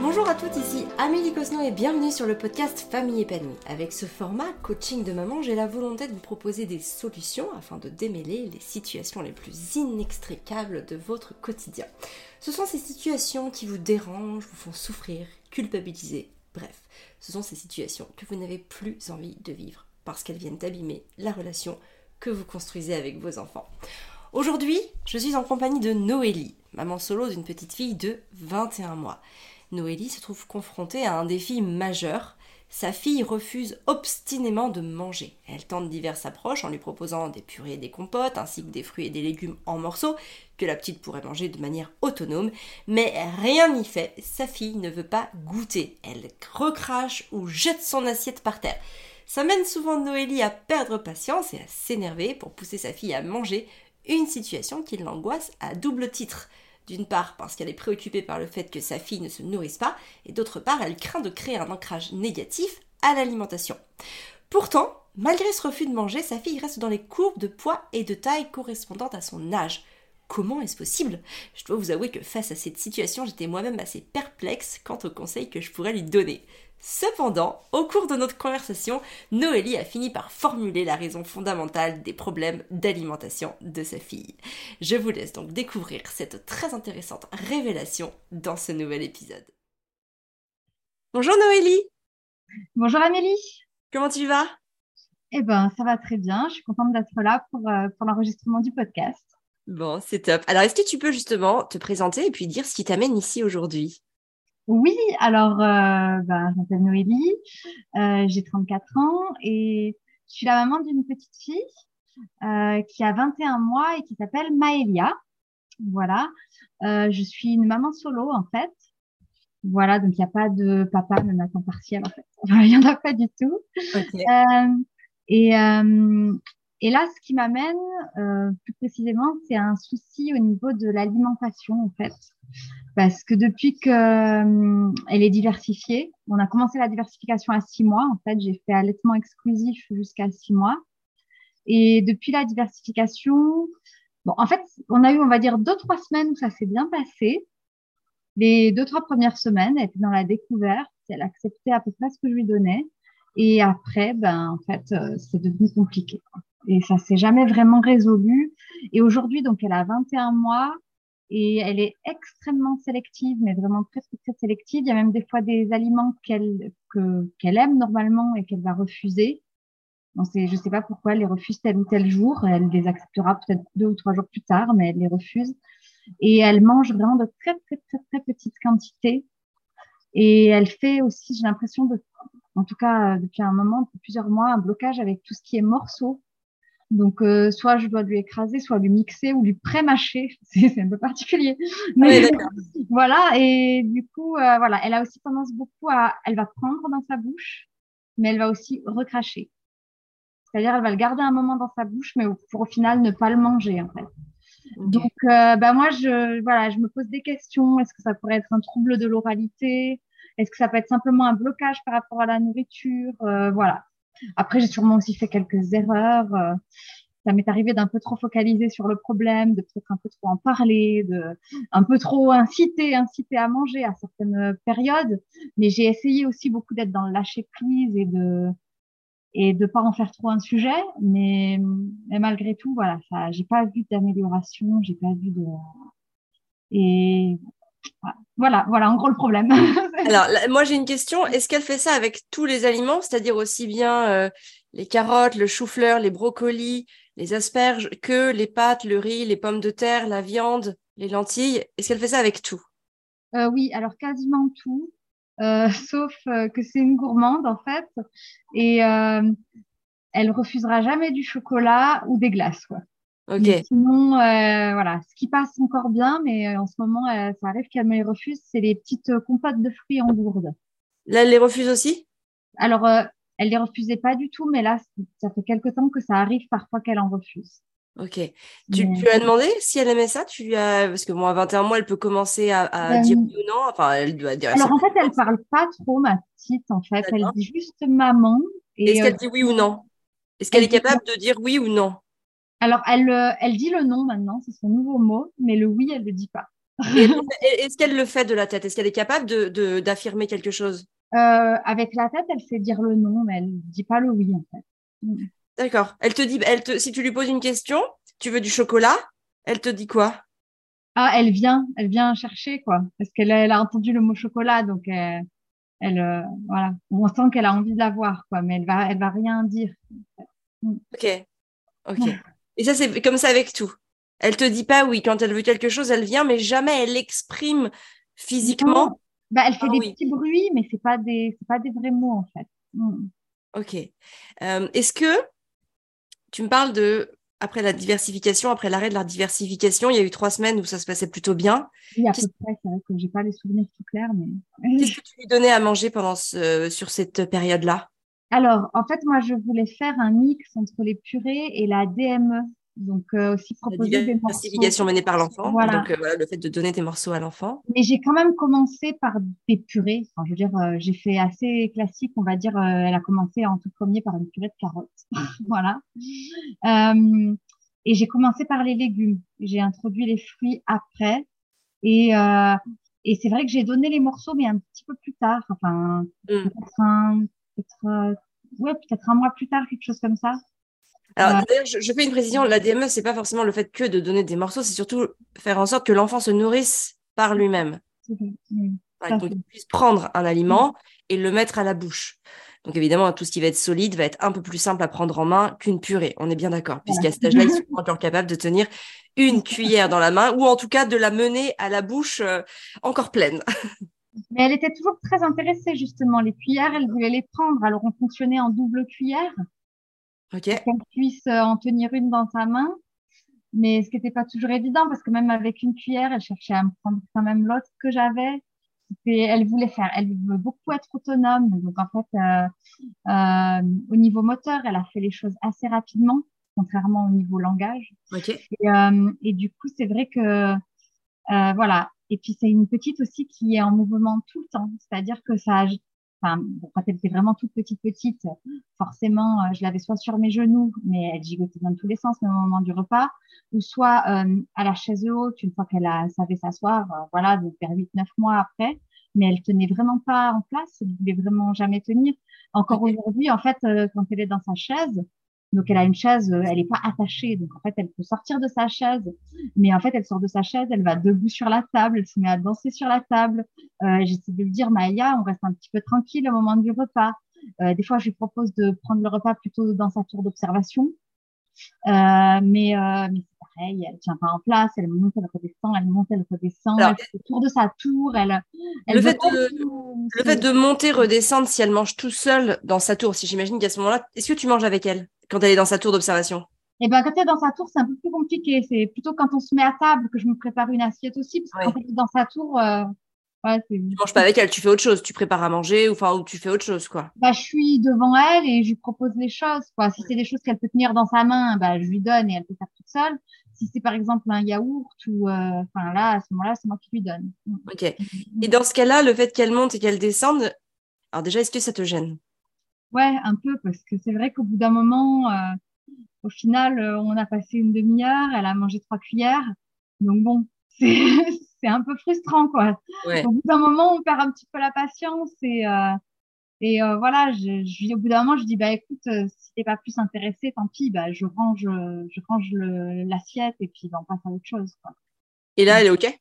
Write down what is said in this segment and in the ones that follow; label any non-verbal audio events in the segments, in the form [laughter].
Bonjour à toutes, ici Amélie Cosno et bienvenue sur le podcast Famille épanouie. Avec ce format coaching de maman, j'ai la volonté de vous proposer des solutions afin de démêler les situations les plus inextricables de votre quotidien. Ce sont ces situations qui vous dérangent, vous font souffrir, culpabiliser, bref, ce sont ces situations que vous n'avez plus envie de vivre parce qu'elles viennent abîmer la relation que vous construisez avec vos enfants. Aujourd'hui, je suis en compagnie de Noélie, maman solo d'une petite fille de 21 mois. Noélie se trouve confrontée à un défi majeur. Sa fille refuse obstinément de manger. Elle tente diverses approches en lui proposant des purées et des compotes, ainsi que des fruits et des légumes en morceaux, que la petite pourrait manger de manière autonome, mais rien n'y fait, sa fille ne veut pas goûter. Elle recrache ou jette son assiette par terre. Ça mène souvent Noélie à perdre patience et à s'énerver pour pousser sa fille à manger, une situation qui l'angoisse à double titre. D'une part parce qu'elle est préoccupée par le fait que sa fille ne se nourrisse pas, et d'autre part elle craint de créer un ancrage négatif à l'alimentation. Pourtant, malgré ce refus de manger, sa fille reste dans les courbes de poids et de taille correspondantes à son âge. Comment est-ce possible? Je dois vous avouer que face à cette situation, j'étais moi-même assez perplexe quant aux conseils que je pourrais lui donner. Cependant, au cours de notre conversation, Noélie a fini par formuler la raison fondamentale des problèmes d'alimentation de sa fille. Je vous laisse donc découvrir cette très intéressante révélation dans ce nouvel épisode. Bonjour Noélie Bonjour Amélie Comment tu vas? Eh ben, ça va très bien. Je suis contente d'être là pour, euh, pour l'enregistrement du podcast. Bon, c'est top. Alors, est-ce que tu peux justement te présenter et puis dire ce qui t'amène ici aujourd'hui? Oui, alors, euh, ben, je m'appelle Noélie, euh, j'ai 34 ans et je suis la maman d'une petite fille euh, qui a 21 mois et qui s'appelle Maëlia. Voilà, euh, je suis une maman solo en fait. Voilà, donc il n'y a pas de papa même à temps partiel en fait. [laughs] Il n'y en a pas du tout. Ok. Euh, et, euh, et là, ce qui m'amène euh, plus précisément, c'est un souci au niveau de l'alimentation en fait, parce que depuis que euh, elle est diversifiée, on a commencé la diversification à six mois. En fait, j'ai fait allaitement exclusif jusqu'à six mois, et depuis la diversification, bon, en fait, on a eu, on va dire, deux trois semaines où ça s'est bien passé. Les deux trois premières semaines, elle était dans la découverte, elle acceptait à peu près ce que je lui donnais. Et après, ben, en fait, euh, c'est devenu compliqué. Et ça s'est jamais vraiment résolu. Et aujourd'hui, donc, elle a 21 mois et elle est extrêmement sélective, mais vraiment très, très, sélective. Il y a même des fois des aliments qu'elle, que, qu'elle aime normalement et qu'elle va refuser. On je sais pas pourquoi elle les refuse tel ou tel jour. Elle les acceptera peut-être deux ou trois jours plus tard, mais elle les refuse. Et elle mange vraiment de très, très, très, très petites quantités. Et elle fait aussi, j'ai l'impression de en tout cas depuis un moment, depuis plusieurs mois, un blocage avec tout ce qui est morceaux. Donc, euh, soit je dois lui écraser, soit lui mixer ou lui pré-mâcher. [laughs] C'est un peu particulier. Mais Oui, voilà, et du coup, euh, voilà, elle a aussi tendance beaucoup à, elle va prendre dans sa bouche, mais elle va aussi recracher. C'est-à-dire, elle va le garder un moment dans sa bouche, mais pour au final ne pas le manger, en fait. Donc, euh, bah moi, je, voilà, je me pose des questions. Est-ce que ça pourrait être un trouble de l'oralité? Est-ce que ça peut être simplement un blocage par rapport à la nourriture? Euh, Voilà. Après, j'ai sûrement aussi fait quelques erreurs. Euh, ça m'est arrivé d'un peu trop focaliser sur le problème, de peut-être un peu trop en parler, de un peu trop inciter, inciter à manger à certaines périodes. Mais j'ai essayé aussi beaucoup d'être dans le lâcher prise et de et de pas en faire trop un sujet. Mais, mais malgré tout, voilà, ça, j'ai pas vu d'amélioration, j'ai pas vu de et voilà, voilà, en gros le problème. [laughs] Alors, là, moi j'ai une question. Est-ce qu'elle fait ça avec tous les aliments, c'est-à-dire aussi bien euh, les carottes, le chou-fleur, les brocolis, les asperges, que les pâtes, le riz, les pommes de terre, la viande, les lentilles? Est-ce qu'elle fait ça avec tout? Euh, oui, alors quasiment tout, euh, [laughs] sauf que c'est une gourmande en fait, et elle refusera jamais du chocolat ou des glaces. Quoi. Ok. Mais sinon, euh, voilà, ce qui passe encore bien, mais euh, en ce moment, euh, ça arrive qu'elle me les refuse, c'est les petites compotes de fruits en gourde. Là, elle les refuse aussi? Alors, elle les refusait pas du tout, mais là, ça fait quelque temps que ça arrive parfois qu'elle en refuse. Ok. Tu, Mais- tu lui as demandé si elle aimait ça? Tu lui as... Parce que bon, à 21 mois, elle peut commencer à, à Ben, dire oui ou non. Enfin, elle doit dire. Alors en fait, elle parle pas trop, ma petite. En fait, elle dit juste maman. Est-ce euh, qu'elle dit oui ou non? Est-ce qu'elle elle est capable de dire oui ou non? Alors elle, euh, elle dit le non maintenant, c'est son nouveau mot, mais le oui, elle le dit pas. [laughs] Est-ce qu'elle le fait de la tête? Est-ce qu'elle est capable de, d'affirmer quelque chose? Euh, Avec la tête, elle sait dire le non, mais elle ne dit pas le oui, en fait. Mm. D'accord. Elle te dit, elle te, si tu lui poses une question, tu veux du chocolat, elle te dit quoi? Ah, elle vient, elle vient chercher, quoi. Parce qu'elle elle a entendu le mot chocolat, donc elle, elle euh, voilà. On sent qu'elle a envie de l'avoir, quoi, mais elle va, elle va rien dire. Ok. Ok. Et ça, c'est comme ça avec tout. Elle te dit pas oui. Quand elle veut quelque chose, elle vient, mais jamais elle l'exprime physiquement. Bah, elle fait ah des petits bruits, mais c'est pas des, pas des vrais mots en fait. Hmm. Ok. Euh, est-ce que tu me parles de après la diversification, après l'arrêt de la diversification, il y a eu trois semaines où ça se passait plutôt bien. Oui, à peu près. C'est vrai que j'ai pas les souvenirs tout clairs, mais. Qu'est-ce que tu lui donnais à manger pendant ce, sur cette période-là? Alors, en fait, moi, je voulais faire un mix entre les purées et la DME, donc euh, aussi proposer des morceaux. menée par l'enfant. Donc euh, voilà, le fait de donner des morceaux à l'enfant. Mais j'ai quand même commencé par des purées. Enfin, je veux dire, euh, j'ai fait assez classique, on va dire. elle a commencé en tout premier par une purée de carottes. [laughs] voilà. et j'ai commencé par les légumes. J'ai introduit les fruits après. Et, et c'est vrai que j'ai donné les morceaux, mais un petit peu plus tard. Enfin, mm. peut-être un, ouais, peut-être un mois plus tard, quelque chose comme ça. Alors, d'ailleurs, je, fais une précision. La DME, c'est pas forcément le fait que de donner des morceaux, c'est surtout faire en sorte que l'enfant se nourrisse par lui-même. donc, qu'il puisse prendre un aliment et le mettre à la bouche. Donc, évidemment, tout ce qui va être solide va être un peu plus simple à prendre en main qu'une purée. On est bien d'accord, puisqu'à cet âge-là, ils sont encore capables de tenir une [laughs] cuillère dans la main ou en tout cas de la mener à la bouche euh, encore pleine. [laughs] Mais elle était toujours très intéressée, justement. Les cuillères, elle voulait les prendre. Alors, on fonctionnait en double cuillère. Qu'elle puisse euh, en tenir une dans sa main. Mais ce qui n'était pas toujours évident, parce que même avec une cuillère, elle cherchait à me prendre quand même l'autre que j'avais. Elle voulait faire, elle veut beaucoup être autonome. Donc en fait, euh, euh, au niveau moteur, elle a fait les choses assez rapidement, contrairement au niveau langage. Et, euh, et, du coup, c'est vrai que voilà. Et puis c'est une petite aussi qui est en mouvement tout le temps, c'est-à-dire que ça, enfin, quand elle était vraiment toute petite, petite, forcément, euh, je l'avais soit sur mes genoux, mais elle gigotait dans tous les sens au moment du repas, ou soit euh, à la chaise haute, une fois qu'elle savait s'asseoir, euh, voilà, donc vers 8-9 mois après, mais elle tenait vraiment pas en place, elle voulait vraiment jamais tenir. Encore aujourd'hui, en fait, quand elle est dans sa chaise, donc elle a une chaise, euh, elle n'est pas attachée, donc en fait elle peut sortir de sa chaise, mais en fait elle sort de sa chaise, elle va debout sur la table, elle se met à danser sur la table. Euh, J'essaie de lui dire Maïa, on reste un petit peu tranquille au moment du repas. Euh, des fois je lui propose de prendre le repas plutôt dans sa tour d'observation, euh, mais, euh, mais c'est pareil, elle tient pas en place, elle monte, elle redescend, elle monte, elle redescend, elle fait tour de sa tour, elle. elle le, fait de, le fait de monter, redescendre, si elle mange tout seule dans sa tour, si j'imagine qu'à ce moment-là, est-ce que tu manges avec elle quand elle est dans sa tour d'observation? Eh ben, quand elle est dans sa tour, c'est un peu plus compliqué. C'est plutôt quand on se met à table que je me prépare une assiette aussi, parce que quand elle est dans sa tour, euh, ouais, tu manges pas avec elle, tu fais autre chose, tu prépares à manger ou enfin ou tu fais autre chose quoi. Bah, je suis devant elle et je lui propose les choses quoi. Si c'est des choses qu'elle peut tenir dans sa main, bah, je lui donne et elle peut faire toute seule. Si c'est par exemple un yaourt ou euh, là à ce moment-là, c'est moi qui lui donne. Ok. Et dans ce cas-là, le fait qu'elle monte et qu'elle descende, alors déjà, est-ce que ça te gêne? Ouais, un peu, parce que c'est vrai qu'au bout d'un moment, euh, au final, euh, on a passé une demi-heure, elle a mangé trois cuillères. Donc bon, [laughs] c'est un peu frustrant, quoi. Au bout d'un moment, on perd un petit peu la patience et, euh, et voilà, je, je, au bout d'un moment, je dis, bah écoute, si t'es pas plus intéressé, tant pis, bah, je range, je range l'assiette et puis bah, on passe à autre chose, quoi. Et là, elle est OK?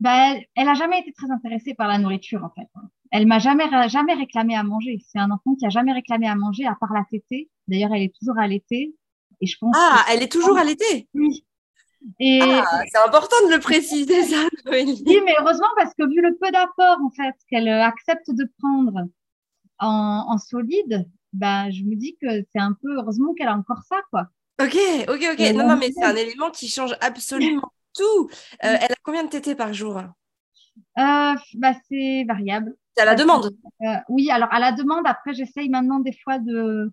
Bah, elle, elle a jamais été très intéressée par la nourriture, en fait. Elle m'a jamais, jamais réclamé à manger. C'est un enfant qui a jamais réclamé à manger à part la tétée. D'ailleurs, elle est toujours allaitée. Et je pense. Ah, elle est toujours allaitée? Oui. Et ah, c'est important de le préciser [laughs] ça. oui, mais heureusement parce que vu le peu d'apport en fait qu'elle accepte de prendre en, en solide, bah je me dis que c'est un peu heureusement qu'elle a encore ça quoi. Ok, ok, ok. non, non, mais c'est un élément qui change absolument [laughs] tout. Euh, elle a combien de tétés par jour? Euh, bah, C'est variable. C'est à la demande euh, Oui, alors à la demande. Après, j'essaye maintenant des fois de,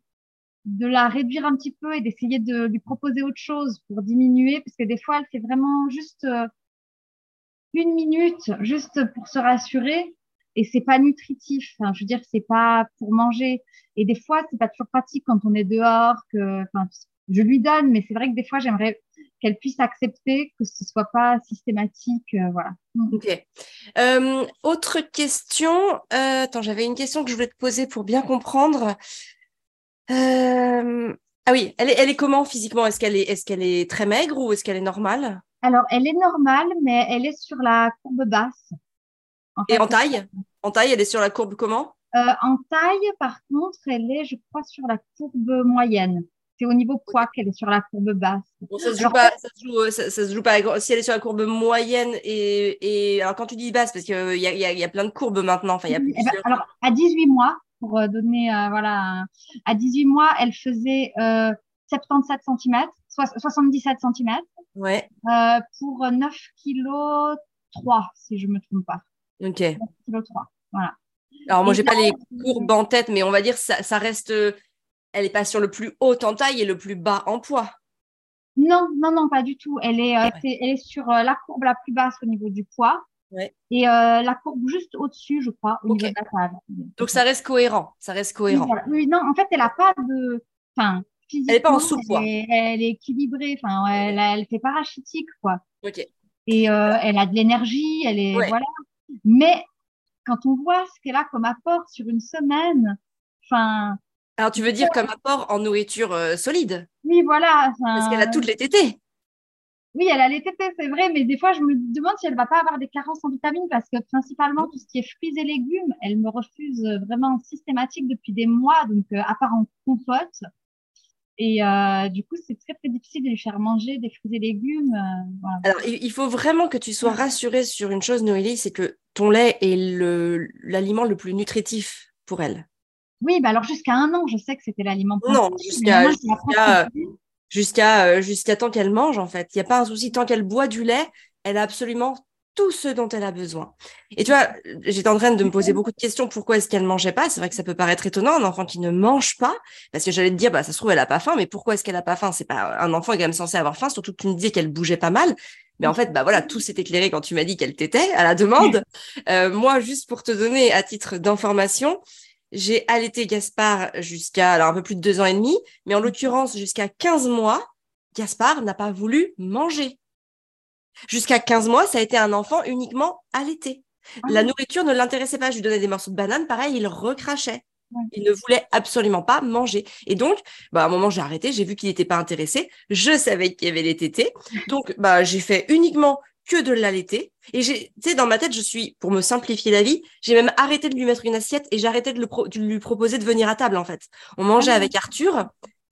de la réduire un petit peu et d'essayer de lui proposer autre chose pour diminuer, parce que des fois, elle fait vraiment juste une minute, juste pour se rassurer. Et c'est pas nutritif. Je veux dire, c'est pas pour manger. Et des fois, c'est pas toujours pratique quand on est dehors, que, je lui donne, mais c'est vrai que des fois, j'aimerais qu'elle puisse accepter que ce soit pas systématique, euh, voilà. Mm. Ok. Euh, autre question. Euh, attends, j'avais une question que je voulais te poser pour bien comprendre. Ah oui, elle est, elle est comment physiquement? Est-ce qu'elle est, est-ce qu'elle est très maigre ou est-ce qu'elle est normale? Alors, elle est normale, mais elle est sur la courbe basse. Et en taille? En taille, elle est sur la courbe comment? En taille, par contre, elle est, je crois, sur la courbe moyenne. C'est au niveau poids qu'elle est sur la courbe basse. ça se joue pas, ça se joue, ça, se joue pas. Si elle est sur la courbe moyenne et, et alors quand tu dis basse, parce qu'il y, y, a, y a plein de courbes maintenant. Enfin, y a eh ben, alors à 18 mois, pour euh, donner euh, voilà, à 18 mois, elle faisait euh, 77 cm, 77 cm. Ouais. Euh, pour 9 kg 3, si je me trompe pas. Ok. 9 kg 3, voilà. Alors moi, j'ai pas les courbes en tête, mais on va dire ça, ça reste elle n'est pas sur le plus haut en taille et le plus bas en poids. Non, non, non, pas du tout. Elle est, euh, elle est sur euh, la courbe la plus basse au niveau du poids. Et euh, la courbe juste au-dessus, je crois, au niveau de la table. Donc ça reste cohérent. Ça reste cohérent. Oui, non, en fait, elle n'a pas de. Enfin, elle n'est pas en sous-poids. Elle, est équilibrée. Enfin, elle, elle fait parachitique, quoi. Ok. Et elle a de l'énergie. Elle est voilà. Mais quand on voit ce qu'elle a comme apport sur une semaine, enfin, alors, tu veux dire comme apport en nourriture euh, solide? Oui, voilà. Parce qu'elle a toutes les tétés. Oui, elle a les tétés, c'est vrai, mais des fois, je me demande si elle va pas avoir des carences en vitamines parce que principalement, tout ce qui est fruits et légumes, elle me refuse vraiment systématique depuis des mois, donc euh, à part en compote. Et euh, du coup, c'est très, très difficile de lui faire manger des fruits et légumes. Alors, il faut vraiment que tu sois rassurée sur une chose, Noélie, c'est que ton lait est l'aliment le plus nutritif pour elle. Oui, bah alors jusqu'à un an, je sais que c'était l'aliment Non, jusqu'à jusqu'à euh, jusqu'à temps qu'elle mange, en fait. Il n'y a pas un souci. Tant qu'elle boit du lait, elle a absolument tout ce dont elle a besoin. Et tu vois, j'étais en train de me poser beaucoup de questions. Pourquoi est-ce qu'elle ne mangeait pas? C'est vrai que ça peut paraître étonnant, un enfant qui ne mange pas, parce que j'allais te dire, bah ça se trouve elle a pas faim, mais pourquoi est-ce qu'elle a pas faim? C'est pas un enfant est quand même censé avoir faim, surtout que tu me disais qu'elle bougeait pas mal. Mais en fait, bah voilà, tout s'est éclairé quand tu m'as dit qu'elle t'était à la demande. Euh, moi, juste pour te donner à titre d'information, j'ai allaité Gaspard jusqu'à alors un peu plus de deux ans et demi, mais en l'occurrence jusqu'à 15 mois, Gaspard n'a pas voulu manger. Jusqu'à 15 mois, ça a été un enfant uniquement allaité. Ah La nourriture ne l'intéressait pas. Je lui donnais des morceaux de banane, pareil, il recrachait. Il ne voulait absolument pas manger. Et donc, bah, à un moment, j'ai arrêté, j'ai vu qu'il n'était pas intéressé. Je savais qu'il y avait les tétés. Donc, bah, j'ai fait uniquement que de l'allaiter. Et j'ai, tu sais, dans ma tête, je suis, pour me simplifier la vie, j'ai même arrêté de lui mettre une assiette et j'ai arrêté de, lui proposer de venir à table, en fait. On mangeait ah. avec Arthur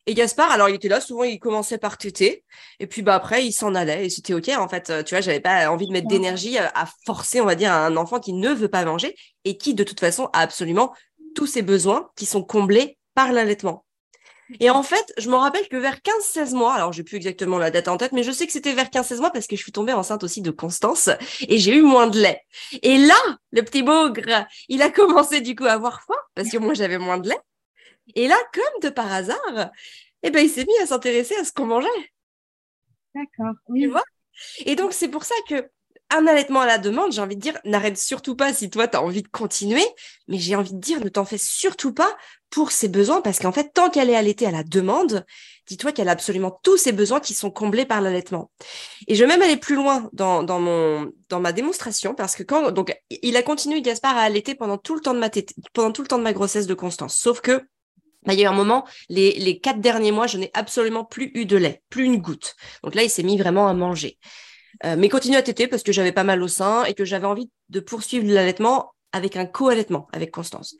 et Gaspard. Alors, il était là, souvent, il commençait par téter. Et puis, bah, après, il s'en allait et c'était OK, en fait. Tu vois, j'avais pas envie de mettre d'énergie à forcer, on va dire, à un enfant qui ne veut pas manger et qui, de toute façon, a absolument tous ses besoins qui sont comblés par l'allaitement. Et en fait, je me rappelle que vers 15-16 mois, alors j'ai plus exactement la date en tête, mais je sais que c'était vers 15-16 mois parce que je suis tombée enceinte aussi de Constance et j'ai eu moins de lait. Et là, le petit bougre, il a commencé du coup à avoir froid parce que moi j'avais moins de lait. Et là, comme de par hasard, eh ben, il s'est mis à s'intéresser à ce qu'on mangeait. D'accord. Tu vois? Et donc, c'est pour ça que un allaitement à la demande, j'ai envie de dire, n'arrête surtout pas si toi, tu as envie de continuer, mais j'ai envie de dire, ne t'en fais surtout pas pour ses besoins, parce qu'en fait, tant qu'elle est allaitée à la demande, dis-toi qu'elle a absolument tous ses besoins qui sont comblés par l'allaitement. Et je vais même aller plus loin dans, mon, dans ma démonstration, parce que quand, donc, il a continué, Gaspard, à allaiter pendant tout le temps de ma, pendant tout le temps de ma grossesse de Constance. Sauf que, bah, il y a eu un moment, les, les quatre derniers mois, je n'ai absolument plus eu de lait, plus une goutte. Donc là, il s'est mis vraiment à manger. Euh, mais continue à téter parce que j'avais pas mal au sein et que j'avais envie de poursuivre l'allaitement avec un co-allaitement avec Constance.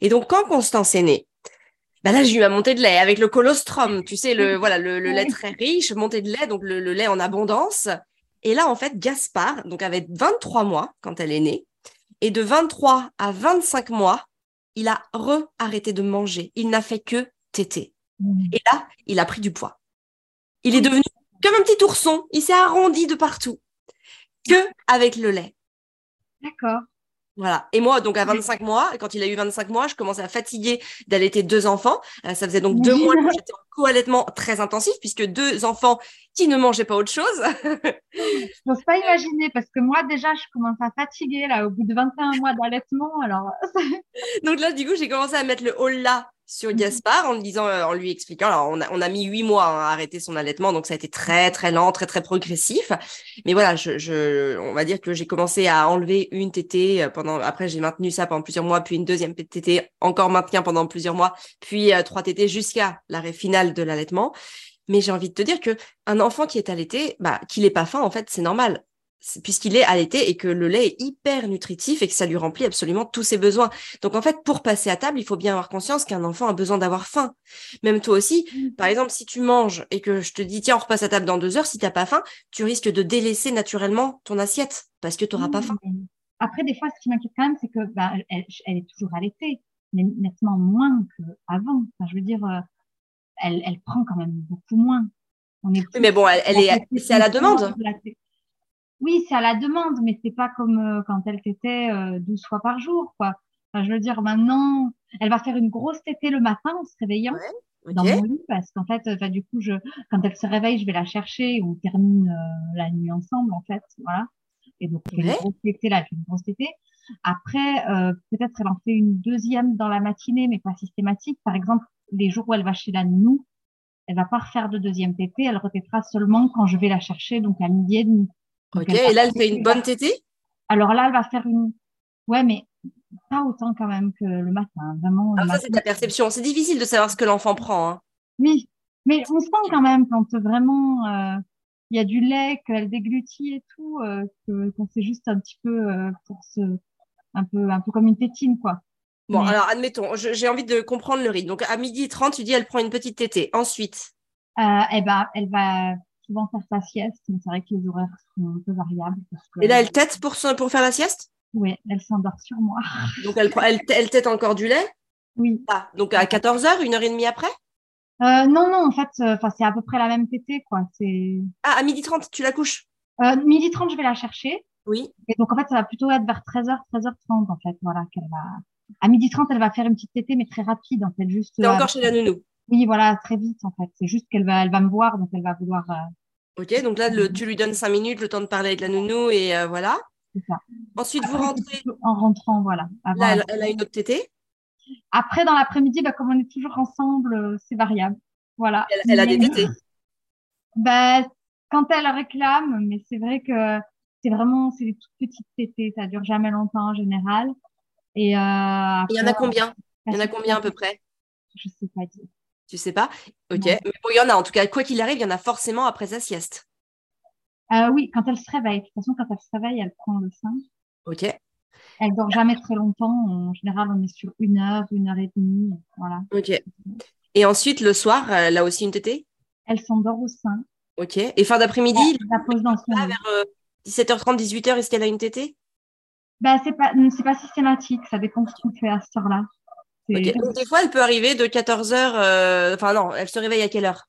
Et donc, quand Constance est née, bah là, j'ai eu ma montée de lait avec le colostrum, tu sais, le, [laughs] voilà, le, lait très riche, montée de lait, donc le, lait en abondance. Et là, en fait, Gaspard, donc avait 23 mois quand elle est née, et de 23 à 25 mois, il a re-arrêté de manger. Il n'a fait que téter. Mmh. Et là, il a pris du poids. Il est devenu comme un petit ourson. Il s'est arrondi de partout. Que avec le lait. D'accord. Voilà. Et moi, donc à 25 mois, quand il a eu 25 mois, je commençais à fatiguer d'allaiter deux enfants. Euh, ça faisait donc deux mois que j'étais en co-allaitement très intensif, puisque deux enfants qui ne mangeaient pas autre chose. je n'ose pas imaginer, parce que moi, déjà, je commence à fatiguer là, au bout de 21 mois d'allaitement. Alors... [laughs] donc là, du coup, j'ai commencé à mettre le haut là sur Gaspard en lui disant, en lui expliquant. Alors, on a, on a mis huit mois hein, à arrêter son allaitement, donc ça a été très, très lent, très, très progressif. Mais voilà, je, je on va dire que j'ai commencé à enlever une tétée pendant. Après, j'ai maintenu ça pendant plusieurs mois, puis une deuxième tétée encore maintien pendant plusieurs mois, puis trois tétées jusqu'à l'arrêt final de l'allaitement. Mais j'ai envie de te dire que un enfant qui est allaité, bah, qu'il n'ait pas faim, en fait, c'est normal puisqu'il est allaité et que le lait est hyper nutritif et que ça lui remplit absolument tous ses besoins. Donc en fait, pour passer à table, il faut bien avoir conscience qu'un enfant a besoin d'avoir faim. Même toi aussi, mmh. par exemple, si tu manges et que je te dis tiens, on repasse à table dans deux heures, si tu n'as pas faim, tu risques de délaisser naturellement ton assiette parce que tu n'auras pas faim. Après, des fois, ce qui m'inquiète quand même, c'est que bah, elle, est toujours allaitée, mais nettement moins qu'avant. Enfin, je veux dire, euh, elle, elle prend quand même beaucoup moins. On est mais bon, elle, est, c'est à la demande. Oui, c'est à la demande, mais c'est pas comme euh, quand elle tétait euh, 12 fois par jour, quoi. Enfin, je veux dire, maintenant, elle va faire une grosse tétée le matin en se réveillant dans mon lit, parce qu'en fait, enfin, du coup, je, quand elle se réveille, je vais la chercher, on termine euh, la nuit ensemble, en fait, voilà. Et donc, une grosse tétée là, une grosse tétée. Après, euh, peut-être elle en fait une deuxième dans la matinée, mais pas systématique. Par exemple, les jours où elle va chez la nounou, elle va pas refaire de deuxième tétée, elle répétera seulement quand je vais la chercher, donc à midi et demi. Ok, et là, elle fait une bonne tétée? Alors là, elle va faire une. Ouais, mais pas autant quand même que le matin. Vraiment. Ah, ça, c'est ta perception. C'est difficile de savoir ce que l'enfant prend. Hein. Oui, mais on sent quand même quand vraiment euh, il y a du lait, qu'elle déglutit et tout, euh, que, c'est juste un petit peu euh, pour se. Un peu, un peu comme une tétine, quoi. Bon, alors admettons, j'ai envie de comprendre le rythme. Donc à midi 30, tu dis elle prend une petite tétée. Ensuite eh ben, Elle va souvent faire sa sieste, mais c'est vrai que les horaires sont un peu variables. Et là, elle tête pour, pour faire la sieste? Oui, elle s'endort sur moi. [laughs] Donc, elle, elle, elle tête encore du lait? Oui. Ah, donc, à 14h, une heure et demie après? Euh, Non, non, en fait, euh, c'est à peu près la même tétée, quoi. Ah, à midi 30, tu la couches? Euh, Midi 30, je vais la chercher. Oui. Et donc, en fait, ça va plutôt être vers 13h, 13h30, en fait, voilà, qu'elle va... À midi 30, elle va faire une petite tétée, mais très rapide, en fait, juste... Encore chez la nounou? Oui, voilà, très vite en fait. C'est juste qu'elle va, elle va me voir, donc elle va vouloir. Euh, ok, donc là, le, tu lui donnes cinq minutes, le temps de parler avec la nounou et euh, voilà. C'est ça. Ensuite, vous rentrez. En rentrant, voilà. là, elle, a une autre tétée. Après, dans l'après-midi, bah, comme on est toujours ensemble, euh, c'est variable. Voilà. Elle, a des tétées. Bah, quand elle réclame, mais c'est vrai que c'est vraiment, c'est des toutes petites tétées, ça dure jamais longtemps en général. Et, il y en a combien? Il y en a combien à peu près? Je sais pas dire. Tu sais pas Ok. Mais bon, il y en a en tout cas. Quoi qu'il arrive, il y en a forcément après sa sieste. Euh, oui, quand elle se réveille. De toute façon, quand elle se réveille, elle prend le sein. Ok. Elle dort jamais très longtemps. En général, on est sur une heure, une heure et demie. Voilà. Ok. Et ensuite, le soir, elle a aussi une tétée? Elle s'endort au sein. Ok. Et fin d'après-midi La pose dans son Vers 17h30, 18h, est-ce qu'elle a une tétée? Bah, c'est pas, c'est pas systématique. Ça dépend de ce qu'on fait à cette heure-là. Donc, des fois, elle peut arriver de 14 h euh, Enfin, non, elle se réveille à quelle heure?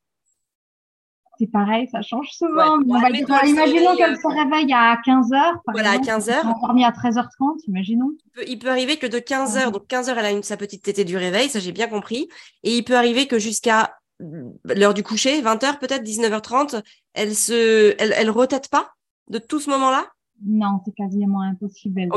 C'est pareil, ça change souvent. imaginons qu'elle se réveille à 15 h Voilà, à 15 h dormi à 13h30, imaginons. Il peut, arriver que de 15 h donc 15 h elle a une, sa petite tétée du réveil, ça j'ai bien compris. Et il peut arriver que jusqu'à l'heure du coucher, 20 h peut-être, 19h30, elle se, elle, elle retête pas de tout ce moment-là? Non, c'est quasiment impossible. Elle,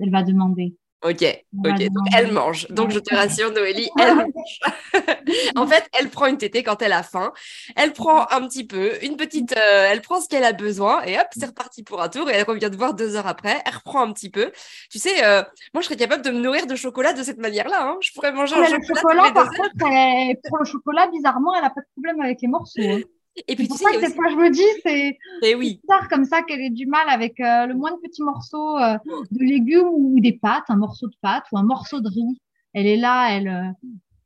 elle va demander. Ok, ok. Donc elle mange. Donc je te rassure, Noélie, elle mange. [laughs] en fait, elle prend une tétée quand elle a faim. Elle prend un petit peu, une petite, euh, elle prend ce qu'elle a besoin et hop, c'est reparti pour un tour. Et elle revient de voir deux heures après. Elle reprend un petit peu. Tu sais, euh, moi je serais capable de me nourrir de chocolat de cette manière-là. Hein. Je pourrais manger un chocolat. Le chocolat, par contre, pour le chocolat, bizarrement, elle a pas de problème avec les morceaux. Hein. Et puis, tu sais, que des fois, je me dis, c'est eh oui. bizarre comme ça qu'elle ait du mal avec euh, le moindre petit morceau euh, de légumes ou des pâtes, un morceau de pâte ou un morceau de riz. Elle est là, elle.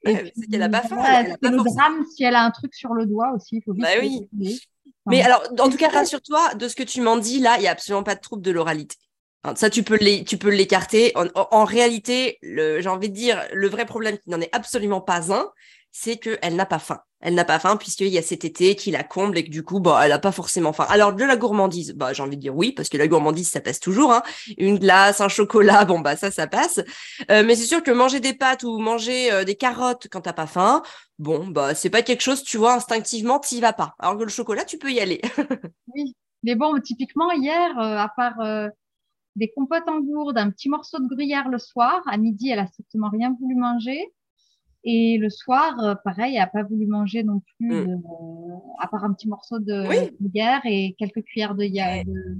Euh, c'est qu'elle n'a pas faim. c'est le drame si elle a un truc sur le doigt aussi. Il faut bah oui. Mais alors, en tout cas, rassure-toi, de ce que tu m'en dis, là, il n'y a absolument pas de trouble de l'oralité. Ça, tu peux l'écarter. En, en, réalité, j'ai envie de dire, le vrai problème, qui n'en est absolument pas un, c'est qu'elle n'a pas faim. Elle n'a pas faim puisqu'il y a cet été qui la comble et que du coup, bah, elle n'a pas forcément faim. Alors, de la gourmandise, bah, j'ai envie de dire oui, parce que la gourmandise, ça passe toujours. Hein. Une glace, un chocolat, bon, bah, ça, ça passe. Euh, mais c'est sûr que manger des pâtes ou manger euh, des carottes quand t'as pas faim, bon, bah, c'est pas quelque chose, tu vois, instinctivement, t'y vas pas. Alors que le chocolat, tu peux y aller. [laughs] oui. Mais bon, typiquement, hier, euh, à part des compotes en gourde, un petit morceau de gruyère le soir, à midi, elle a strictement rien voulu manger. Et le soir, euh, pareil, elle n'a pas voulu manger non plus, mm. euh, à part un petit morceau de, guerre et quelques cuillères de, de,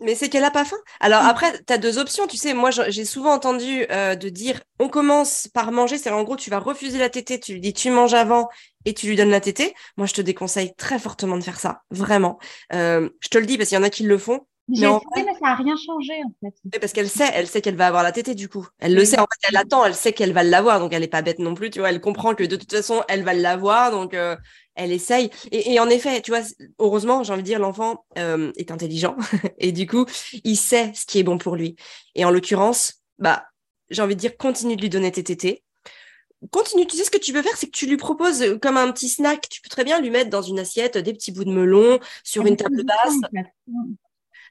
mais c'est qu'elle a pas faim. Alors après, tu as deux options. Tu sais, moi, j'ai souvent entendu euh, de dire on commence par manger. C'est en gros, tu vas refuser la tétée. Tu lui dis tu manges avant et tu lui donnes la tétée. Moi, je te déconseille très fortement de faire ça. Vraiment. Euh, je te le dis parce qu'il y en a qui le font. J'ai essayé, mais ça n'a rien changé en fait. Parce qu'elle sait, elle sait qu'elle va avoir la tétée du coup. Elle le sait, en fait, elle attend, elle sait qu'elle va l'avoir, donc elle est pas bête non plus, tu vois. Elle comprend que de toute façon, elle va l'avoir, donc euh, elle essaye. Et, en effet, tu vois, heureusement, j'ai envie de dire, l'enfant euh, est intelligent [laughs] et du coup, il sait ce qui est bon pour lui. Et en l'occurrence, bah, j'ai envie de dire, continue de lui donner tes tétés. Continue, tu sais ce que tu peux faire, c'est que tu lui proposes euh, comme un petit snack. Tu peux très bien lui mettre dans une assiette des petits bouts de melon sur ah, une table basse,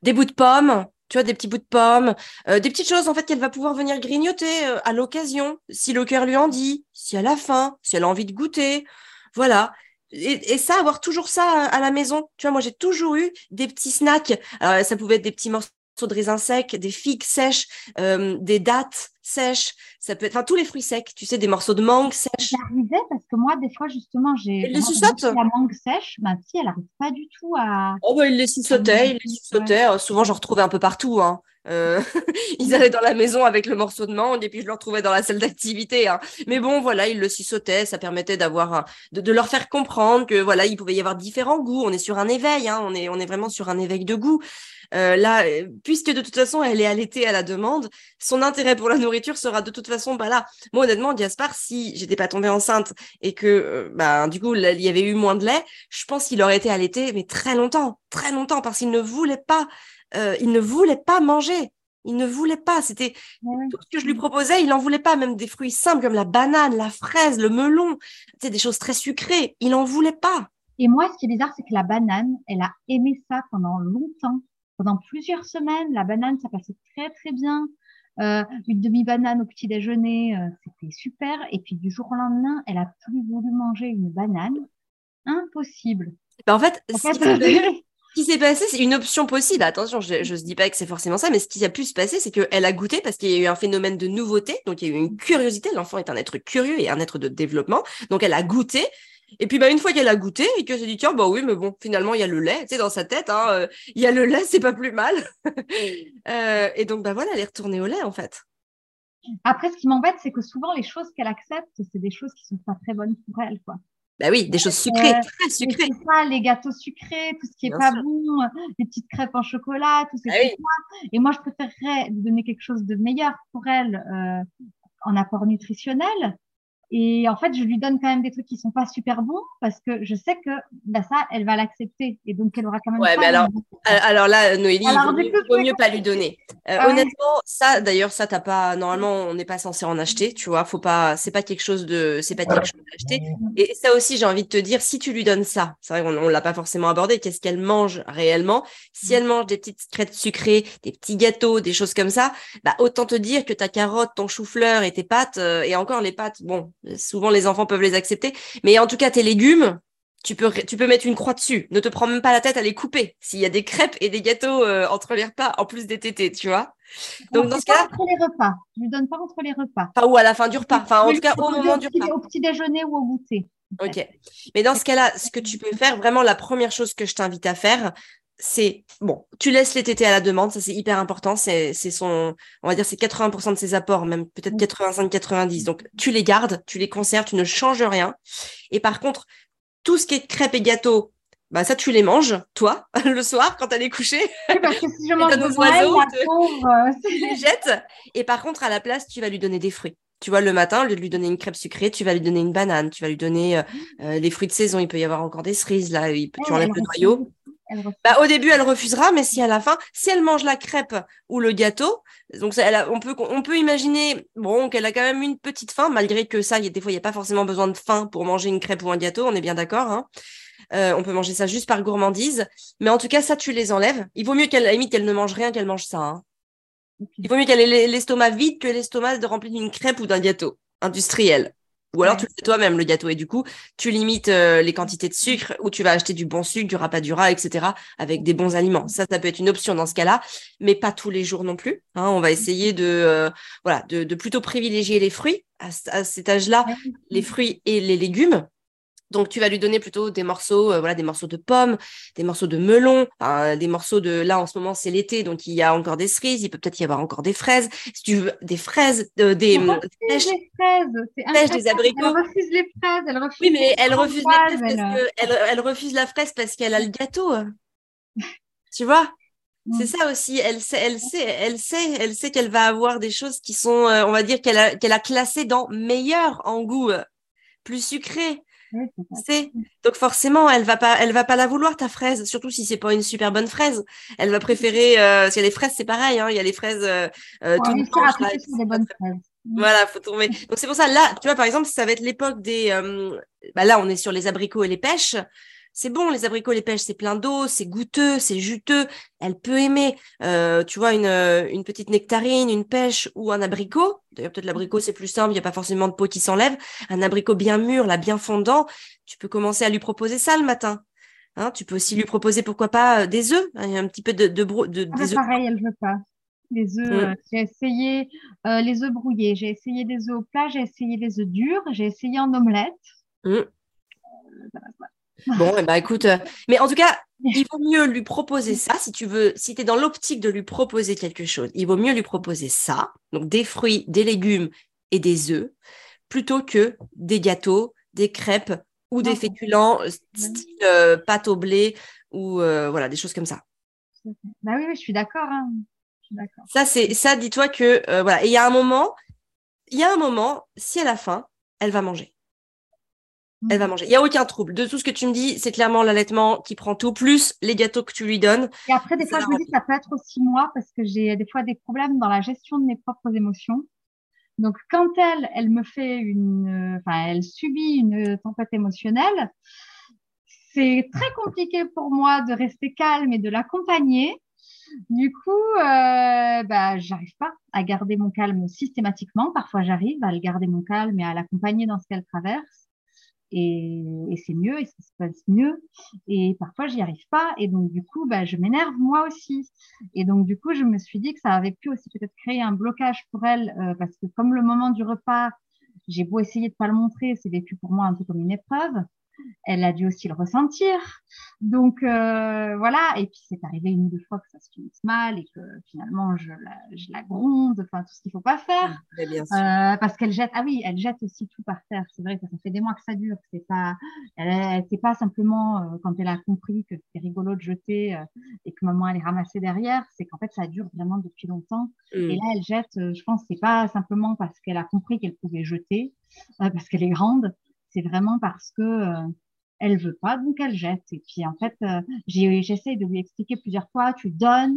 des bouts de pommes, tu vois, des petits bouts de pommes, euh, des petites choses en fait qu'elle va pouvoir venir grignoter à l'occasion, si le cœur lui en dit, si elle a faim, si elle a envie de goûter. Voilà et, ça, avoir toujours ça à, la maison. Tu vois, moi, j'ai toujours eu des petits snacks. Alors, ça pouvait être des petits morceaux de raisin sec, des figues sèches, euh, des dattes sèches. Ça peut être, enfin, tous les fruits secs. Tu sais, des morceaux de mangue sèches. J'arrivais parce que moi, des fois, justement, j'ai la mangue sèche. Ma fille, elle n'arrive pas du tout à. Oh, bah, il les suçotait, il les suçotait. Souvent, j'en retrouvais un peu partout. Hein. Euh, [laughs] ils allaient dans la maison avec le morceau de mangue et puis je le retrouvais dans la salle d'activité. Hein. Mais bon, voilà, ils le sautaient, ça permettait d'avoir de, leur faire comprendre que voilà, il pouvait y avoir différents goûts. On est sur un éveil, hein. on est on est vraiment sur un éveil de goût. Euh, là, puisque de toute façon elle est allaitée à la demande, son intérêt pour la nourriture sera de toute façon pas là. Moi honnêtement, Gaspard, si j'étais pas tombée enceinte et que euh, bah, du coup il y avait eu moins de lait, je pense qu'il aurait été allaité mais très longtemps, très longtemps parce qu'il ne voulait pas euh, il ne voulait pas manger. Il ne voulait pas. C'était tout ce que je lui proposais, il n'en voulait pas. Même des fruits simples comme la banane, la fraise, le melon, c'est des choses très sucrées. Il n'en voulait pas. Et moi, ce qui est bizarre, c'est que la banane, elle a aimé ça pendant longtemps, pendant plusieurs semaines. La banane, ça passait très très bien. Euh, une demi-banane au petit déjeuner, euh, c'était super. Et puis du jour au lendemain, elle a plus voulu manger une banane. Impossible. En fait, en fait ce qui s'est passé, c'est une option possible. Attention, je ne dis pas que c'est forcément ça, mais ce qui a pu se passer, c'est qu'elle a goûté parce qu'il y a eu un phénomène de nouveauté. Donc, il y a eu une curiosité. L'enfant est un être curieux et un être de développement. Donc, elle a goûté. Et puis, bah, une fois qu'elle a goûté et qu'elle s'est dit, tiens, bah oui, mais bon, finalement, il y a le lait, tu sais, dans sa tête, hein, euh, il y a le lait, c'est pas plus mal. [laughs] euh, et donc, bah voilà, elle est retournée au lait, en fait. Après, ce qui m'embête, c'est que souvent, les choses qu'elle accepte, c'est des choses qui sont pas très bonnes pour elle, quoi. Bah oui, des choses sucrées, euh, très sucrées. C'est ça, les gâteaux sucrés, tout ce qui est pas bon, les petites crêpes en chocolat, tout ça. Ah Et moi, je préférerais lui donner quelque chose de meilleur pour elle euh, en apport nutritionnel. Et en fait, je lui donne quand même des trucs qui sont pas super bons parce que je sais que bah, ça, elle va l'accepter. Et donc, elle aura quand même. Ouais, mais alors, euh, alors là, Noélie, il vaut, mieux, pas lui donner. Euh, ah honnêtement, ça, d'ailleurs, ça, t'as pas. Normalement, on n'est pas censé en acheter, tu vois. Faut pas. C'est pas quelque chose de. C'est pas quelque chose d'acheter. Et ça aussi, j'ai envie de te dire, si tu lui donnes ça, c'est vrai qu'on on l'a pas forcément abordé. Qu'est-ce qu'elle mange réellement? Si elle mange des petites crêtes sucrées, des petits gâteaux, des choses comme ça, bah autant te dire que ta carotte, ton chou-fleur et tes pâtes, euh, et encore les pâtes, bon souvent les enfants peuvent les accepter. Mais en tout cas, tes légumes, tu peux, tu peux mettre une croix dessus. Ne te prends même pas la tête à les couper. S'il y a des crêpes et des gâteaux euh, entre les repas, en plus des tétés, tu vois. Donc, dans ce cas entre les repas. Je ne donne pas entre les repas. Pas ou à la fin du repas. Enfin, en tout cas, au moment du repas. Au petit déjeuner ou au goûter. Ok. Mais dans ce cas-là, ce que tu peux faire, vraiment, la première chose que je t'invite à faire, c'est bon, tu laisses les tétés à la demande, ça c'est hyper important, c'est son on va dire c'est 80% de ses apports, même peut-être 85 90. Donc tu les gardes, tu les conserves, tu ne changes rien. Et par contre, tout ce qui est crêpes et gâteaux, bah ça tu les manges toi [laughs] le soir quand elle est couchée. parce que si je mange nos oiseaux, tu [laughs] les jettes et par contre à la place, tu vas lui donner des fruits. Tu vois, le matin, au lieu de lui donner une crêpe sucrée, tu vas lui donner une banane, tu vas lui donner euh, mmh. euh, les fruits de saison. Il peut y avoir encore des cerises, là, tu enlèves le noyau. Bah, au début, elle refusera, mais si à la fin, si elle mange la crêpe ou le gâteau, donc on peut on peut imaginer bon qu'elle a quand même une petite faim, malgré que ça, y a, des fois, il n'y a pas forcément besoin de faim pour manger une crêpe ou un gâteau, on est bien d'accord. Hein. Euh, on peut manger ça juste par gourmandise, mais en tout cas, ça, tu les enlèves. Il vaut mieux qu'elle, limite, qu'elle ne mange rien, qu'elle mange ça. Hein. Il vaut mieux qu'elle ait l'estomac vide que l'estomac de rempli d'une crêpe ou d'un gâteau industriel. Ou alors tu le fais toi-même le gâteau et du coup tu limites euh, les quantités de sucre ou tu vas acheter du bon sucre, du rapadura, etc. avec des bons aliments. Ça, ça peut être une option dans ce cas-là, mais pas tous les jours non plus. Hein. On va essayer de euh, voilà de, plutôt privilégier les fruits à cet âge-là, les fruits et les légumes donc, tu vas lui donner plutôt des morceaux, euh, voilà, des morceaux de pommes, des morceaux de melon, des morceaux de. Là, en ce moment, c'est l'été, donc il y a encore des cerises. Il peut peut-être y avoir encore des fraises. Si tu veux, des fraises, euh, des pêches, des fraises, des abricots. Elle refuse les fraises. Elle refuse oui, mais elle refuse les fraises parce que elle, elle refuse la fraise parce qu'elle a le gâteau. tu vois? C'est ça aussi. Elle sait, elle sait, elle sait, elle sait qu'elle va avoir des choses qui sont, euh, on va dire qu'elle a, qu'elle a classé dans meilleur en goût, plus sucré. C'est donc forcément, elle va pas, elle va pas la vouloir ta fraise, surtout si c'est pas une super bonne fraise. Elle va préférer. Euh, si y a les fraises, c'est pareil. Hein, il y a les fraises euh, euh des bonnes fraises. Voilà, faut tomber. Donc c'est pour ça. Là, tu vois, par exemple, ça va être l'époque des. Euh, bah là, on est sur les abricots et les pêches c'est bon, les abricots, les pêches, c'est plein d'eau, c'est goûteux, c'est juteux. Elle peut aimer, euh, tu vois, une, euh, une, petite nectarine, une pêche ou un abricot. D'ailleurs, peut-être l'abricot, c'est plus simple, il n'y a pas forcément de peau qui s'enlève. Un abricot bien mûr, là, bien fondant, tu peux commencer à lui proposer ça le matin. Hein, tu peux aussi lui proposer, pourquoi pas, euh, des œufs, hein, un petit peu de, de, de, ah, des Pareil, elle veut pas. Les œufs, mmh. j'ai essayé les œufs brouillés, j'ai essayé des œufs au plat, j'ai essayé les œufs durs, j'ai essayé en omelette. Mmh. Bon, ben, écoute, euh, mais en tout cas, il vaut mieux lui proposer ça si tu veux, si tu es dans l'optique de lui proposer quelque chose, il vaut mieux lui proposer ça, donc des fruits, des légumes et des œufs, plutôt que des gâteaux, des crêpes ou des féculents euh, style euh, pâte au blé ou voilà, des choses comme ça. Bah oui, je suis d'accord. Hein. Ça, c'est ça, dis-toi que voilà, et il y a un moment, il y a un moment, si elle a faim, elle va manger elle va manger. Il n'y a aucun trouble. De tout ce que tu me dis, c'est clairement l'allaitement qui prend tout, plus les gâteaux que tu lui donnes. Et après, des fois, je me dis que ça peut être aussi moi parce que j'ai des fois des problèmes dans la gestion de mes propres émotions. Donc, quand elle, elle me fait une, enfin, elle subit une tempête émotionnelle, c'est très compliqué pour moi de rester calme et de l'accompagner. Du coup, euh, bah, j'arrive pas à garder mon calme systématiquement. Parfois, j'arrive à le garder mon calme et à l'accompagner dans ce qu'elle traverse et, c'est mieux et ça se passe mieux. Et parfois, j'y arrive pas. Et donc, du coup, bah, je m'énerve moi aussi. Et donc, du coup, je me suis dit que ça avait pu aussi peut-être créer un blocage pour elle euh, parce que comme le moment du repas, j'ai beau essayer de pas le montrer, c'est vécu pour moi un peu comme une épreuve elle a dû aussi le ressentir. Donc euh, voilà, et puis c'est arrivé une ou deux fois que ça se finisse mal et que finalement je la, je la gronde, enfin tout ce qu'il faut pas faire. Euh, parce qu'elle jette, ah oui, elle jette aussi tout par terre. C'est vrai que ça fait des mois que ça dure. C'est pas, c'est pas simplement euh, quand elle a compris que c'était rigolo de jeter et que maman allait ramasser derrière. C'est qu'en fait ça dure vraiment depuis longtemps. Et mm. là elle jette. je pense c'est pas simplement parce qu'elle a compris qu'elle pouvait jeter, parce qu'elle est grande c'est vraiment parce que euh, elle veut pas, donc elle jette. Et puis en fait, euh, j'essaie de lui expliquer plusieurs fois, tu donnes,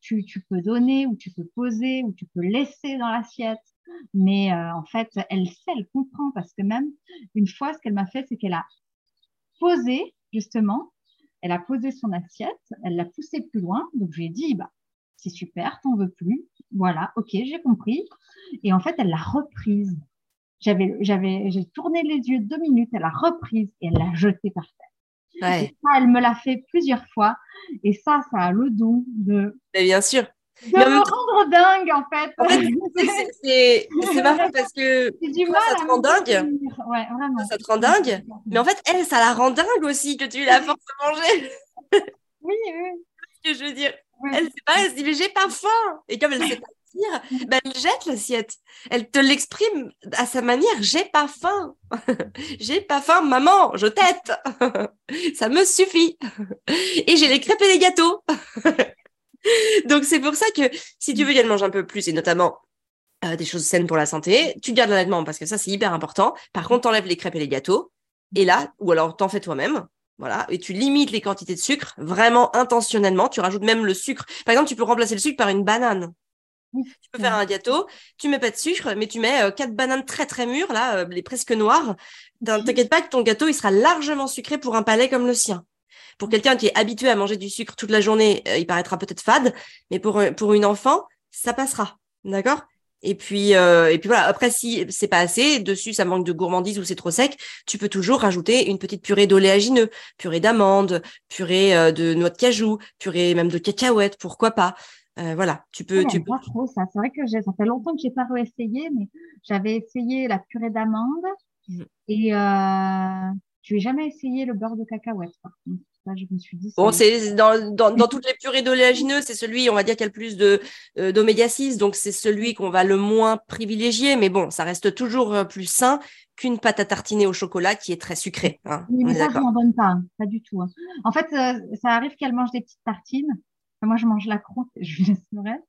tu, peux donner, ou tu peux poser, ou tu peux laisser dans l'assiette. Mais euh, en fait, elle sait, elle comprend, parce que même une fois, ce qu'elle m'a fait, c'est qu'elle a posé, justement, elle a posé son assiette, elle l'a poussé plus loin, donc je lui ai dit, bah, c'est super, t'en veux plus, voilà, ok, j'ai compris. Et en fait, elle l'a reprise. J'avais, j'avais, j'ai tourné les yeux deux minutes, elle a reprise et elle l'a jeté par terre. Ouais. ça, elle me l'a fait plusieurs fois. Et ça, ça a le don de. Mais bien sûr. De me rendre dingue, en fait. En fait [laughs] c'est, c'est marrant parce que du mal ça te rend dingue. Ouais, vraiment. Ça te rend dingue. Mais en fait, elle, ça la rend dingue aussi que tu la forces à manger. oui, oui. [laughs] Ce que je veux dire? Elle, c'est pas, elle se dit, mais j'ai pas faim. Et comme elle sait pas ben, elle jette l'assiette. Elle te l'exprime à sa manière. J'ai pas faim. [laughs] j'ai pas faim, maman. Je tête. [laughs] Ça me suffit. [laughs] Et j'ai les crêpes et les gâteaux. Donc c'est pour ça que si tu veux qu'elle mange un peu plus, et notamment euh, des choses saines pour la santé, tu gardes l'allaitement parce que ça c'est hyper important. Par contre, t'enlèves les crêpes et les gâteaux. Et là, ou alors t'en fais toi-même. Voilà, et tu limites les quantités de sucre vraiment intentionnellement. Tu rajoutes même le sucre. Par exemple, tu peux remplacer le sucre par une banane. Tu peux faire un gâteau, tu mets pas de sucre, mais tu mets euh, quatre bananes très très mûres, là, euh, les presque noires. T'inquiète pas que ton gâteau, il sera largement sucré pour un palais comme le sien. Pour quelqu'un qui est habitué à manger du sucre toute la journée, euh, il paraîtra peut-être fade, mais pour, pour une enfant, ça passera. D'accord? Et puis, et puis voilà. Après, si c'est pas assez, dessus ça manque de gourmandise ou c'est trop sec, tu peux toujours rajouter une petite purée d'oléagineux, purée d'amandes, purée de noix de cajou, purée même de cacahuètes, pourquoi pas. Euh, voilà, tu peux. tu peux... pas trop ça. C'est vrai que ça fait longtemps que j'ai pas réessayé, mais j'avais essayé la purée d'amandes mmh. et euh, je n'ai jamais essayé le beurre de cacahuète. je me suis dit. Bon, c'est dans, dans, toutes les purées d'oléagineux, c'est celui, on va dire, qui a le plus de euh, d'oméga 6, donc c'est celui qu'on va le moins privilégier, mais bon, ça reste toujours euh, plus sain qu'une pâte à tartiner au chocolat qui est très sucrée. Hein. Mais ça, je m'en donne pas, hein. pas du tout. Hein. En fait, ça arrive qu'elle mange des petites tartines moi, je mange la croûte et je [laughs] laisse le reste.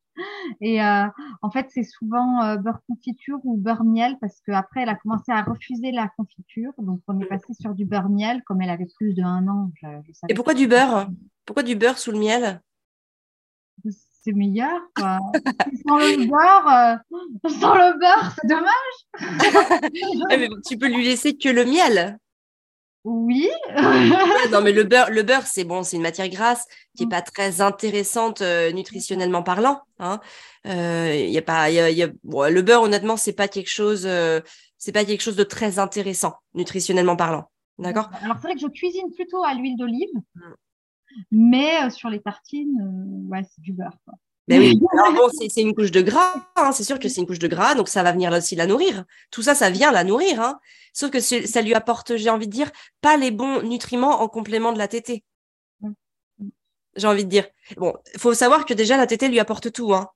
Et euh, en fait, c'est souvent euh, beurre confiture ou beurre miel parce qu'après, elle a commencé à refuser la confiture. Donc, on est passé sur du beurre miel comme elle avait plus de un an. et pourquoi du beurre? Pourquoi du beurre sous le miel? C'est meilleur. Quoi. [laughs] sans le beurre, euh, sans le beurre, c'est dommage. [laughs] tu peux lui laisser que le miel. Oui. non, mais le [laughs] beurre, le beurre, c'est bon, c'est une matière grasse qui est mm. pas très intéressante euh, nutritionnellement parlant. Hein. Euh, y a pas, y y a, le beurre, honnêtement, c'est pas quelque chose, euh, c'est pas quelque chose de très intéressant nutritionnellement parlant. D'accord? Alors c'est vrai que je cuisine plutôt à l'huile d'olive, mm. mais sur les tartines, ouais, c'est du beurre. Quoi. Ben oui, [laughs] bon, c'est une couche de gras, hein, c'est sûr que c'est une couche de gras, donc ça va venir aussi la nourrir. Tout ça, ça vient la nourrir, hein. sauf que ça lui apporte, j'ai envie de dire, pas les bons nutriments en complément de la tétée. J'ai envie de dire. Bon, il faut savoir que déjà la tétée lui apporte tout. Hein.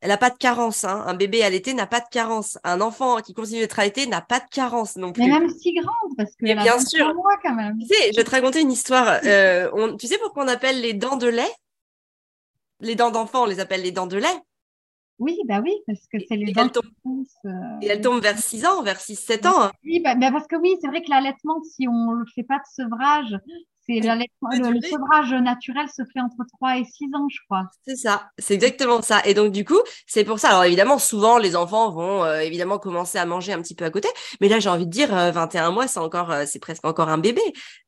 Elle n'a pas de carence. Hein. Un bébé allaité n'a pas de carence. Un enfant qui continue d'être allaité n'a pas de carence non plus. Mais même si grande, parce que bien sûr. quand même. Tu sais, je vais te raconter une histoire. Euh, tu sais pourquoi on appelle les dents de lait? Les dents d'enfant, on les appelle les dents de lait. Oui, bah oui, parce que c'est les dents euh, Et elles tombent vers 6 ans, vers 6-7 ans. Oui, bah, bah, parce que oui, c'est vrai que l'allaitement, si on ne fait pas de sevrage, c'est le, sevrage naturel se fait entre 3 et 6 ans, je crois. C'est ça, c'est exactement ça. Et donc, du coup, c'est pour ça. Alors, évidemment, souvent, les enfants vont euh, évidemment commencer à manger un petit peu à côté. Mais là, j'ai envie de dire, 21 euh, mois, c'est encore, c'est presque encore un bébé.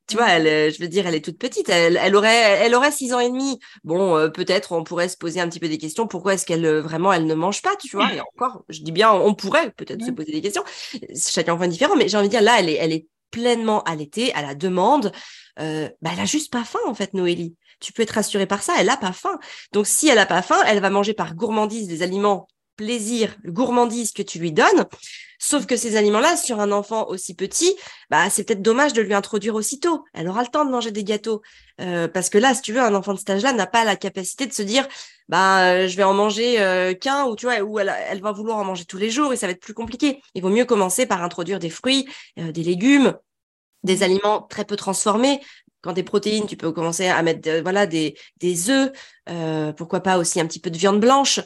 Tu vois, elle, je veux dire, elle est toute petite. Elle, elle aurait, elle aurait 6 ans et demi. Bon, peut-être, on pourrait se poser un petit peu des questions. Pourquoi est-ce qu'elle vraiment, elle ne mange pas, tu vois? Et encore, je dis bien, on pourrait peut-être se poser des questions. Chaque enfant est différent, mais j'ai envie de dire, là, elle est, elle est pleinement allaitée à la demande. Euh, bah, elle a juste pas faim en fait, Noélie. Tu peux être rassurée par ça, elle a pas faim. Donc si elle a pas faim, elle va manger par gourmandise des aliments plaisir, gourmandise que tu lui donnes. Sauf que ces aliments-là, sur un enfant aussi petit, bah, c'est peut-être dommage de lui introduire aussitôt. Elle aura le temps de manger des gâteaux. Euh, parce que là, si tu veux, un enfant de cet âge-là n'a pas la capacité de se dire, bah, je vais en manger euh, qu'un, ou tu vois, ou elle, elle, va vouloir en manger tous les jours et ça va être plus compliqué. Il vaut mieux commencer par introduire des fruits, des légumes, des aliments très peu transformés. Quand des protéines, tu peux commencer à mettre euh, voilà des, des œufs, euh, pourquoi pas aussi un petit peu de viande blanche.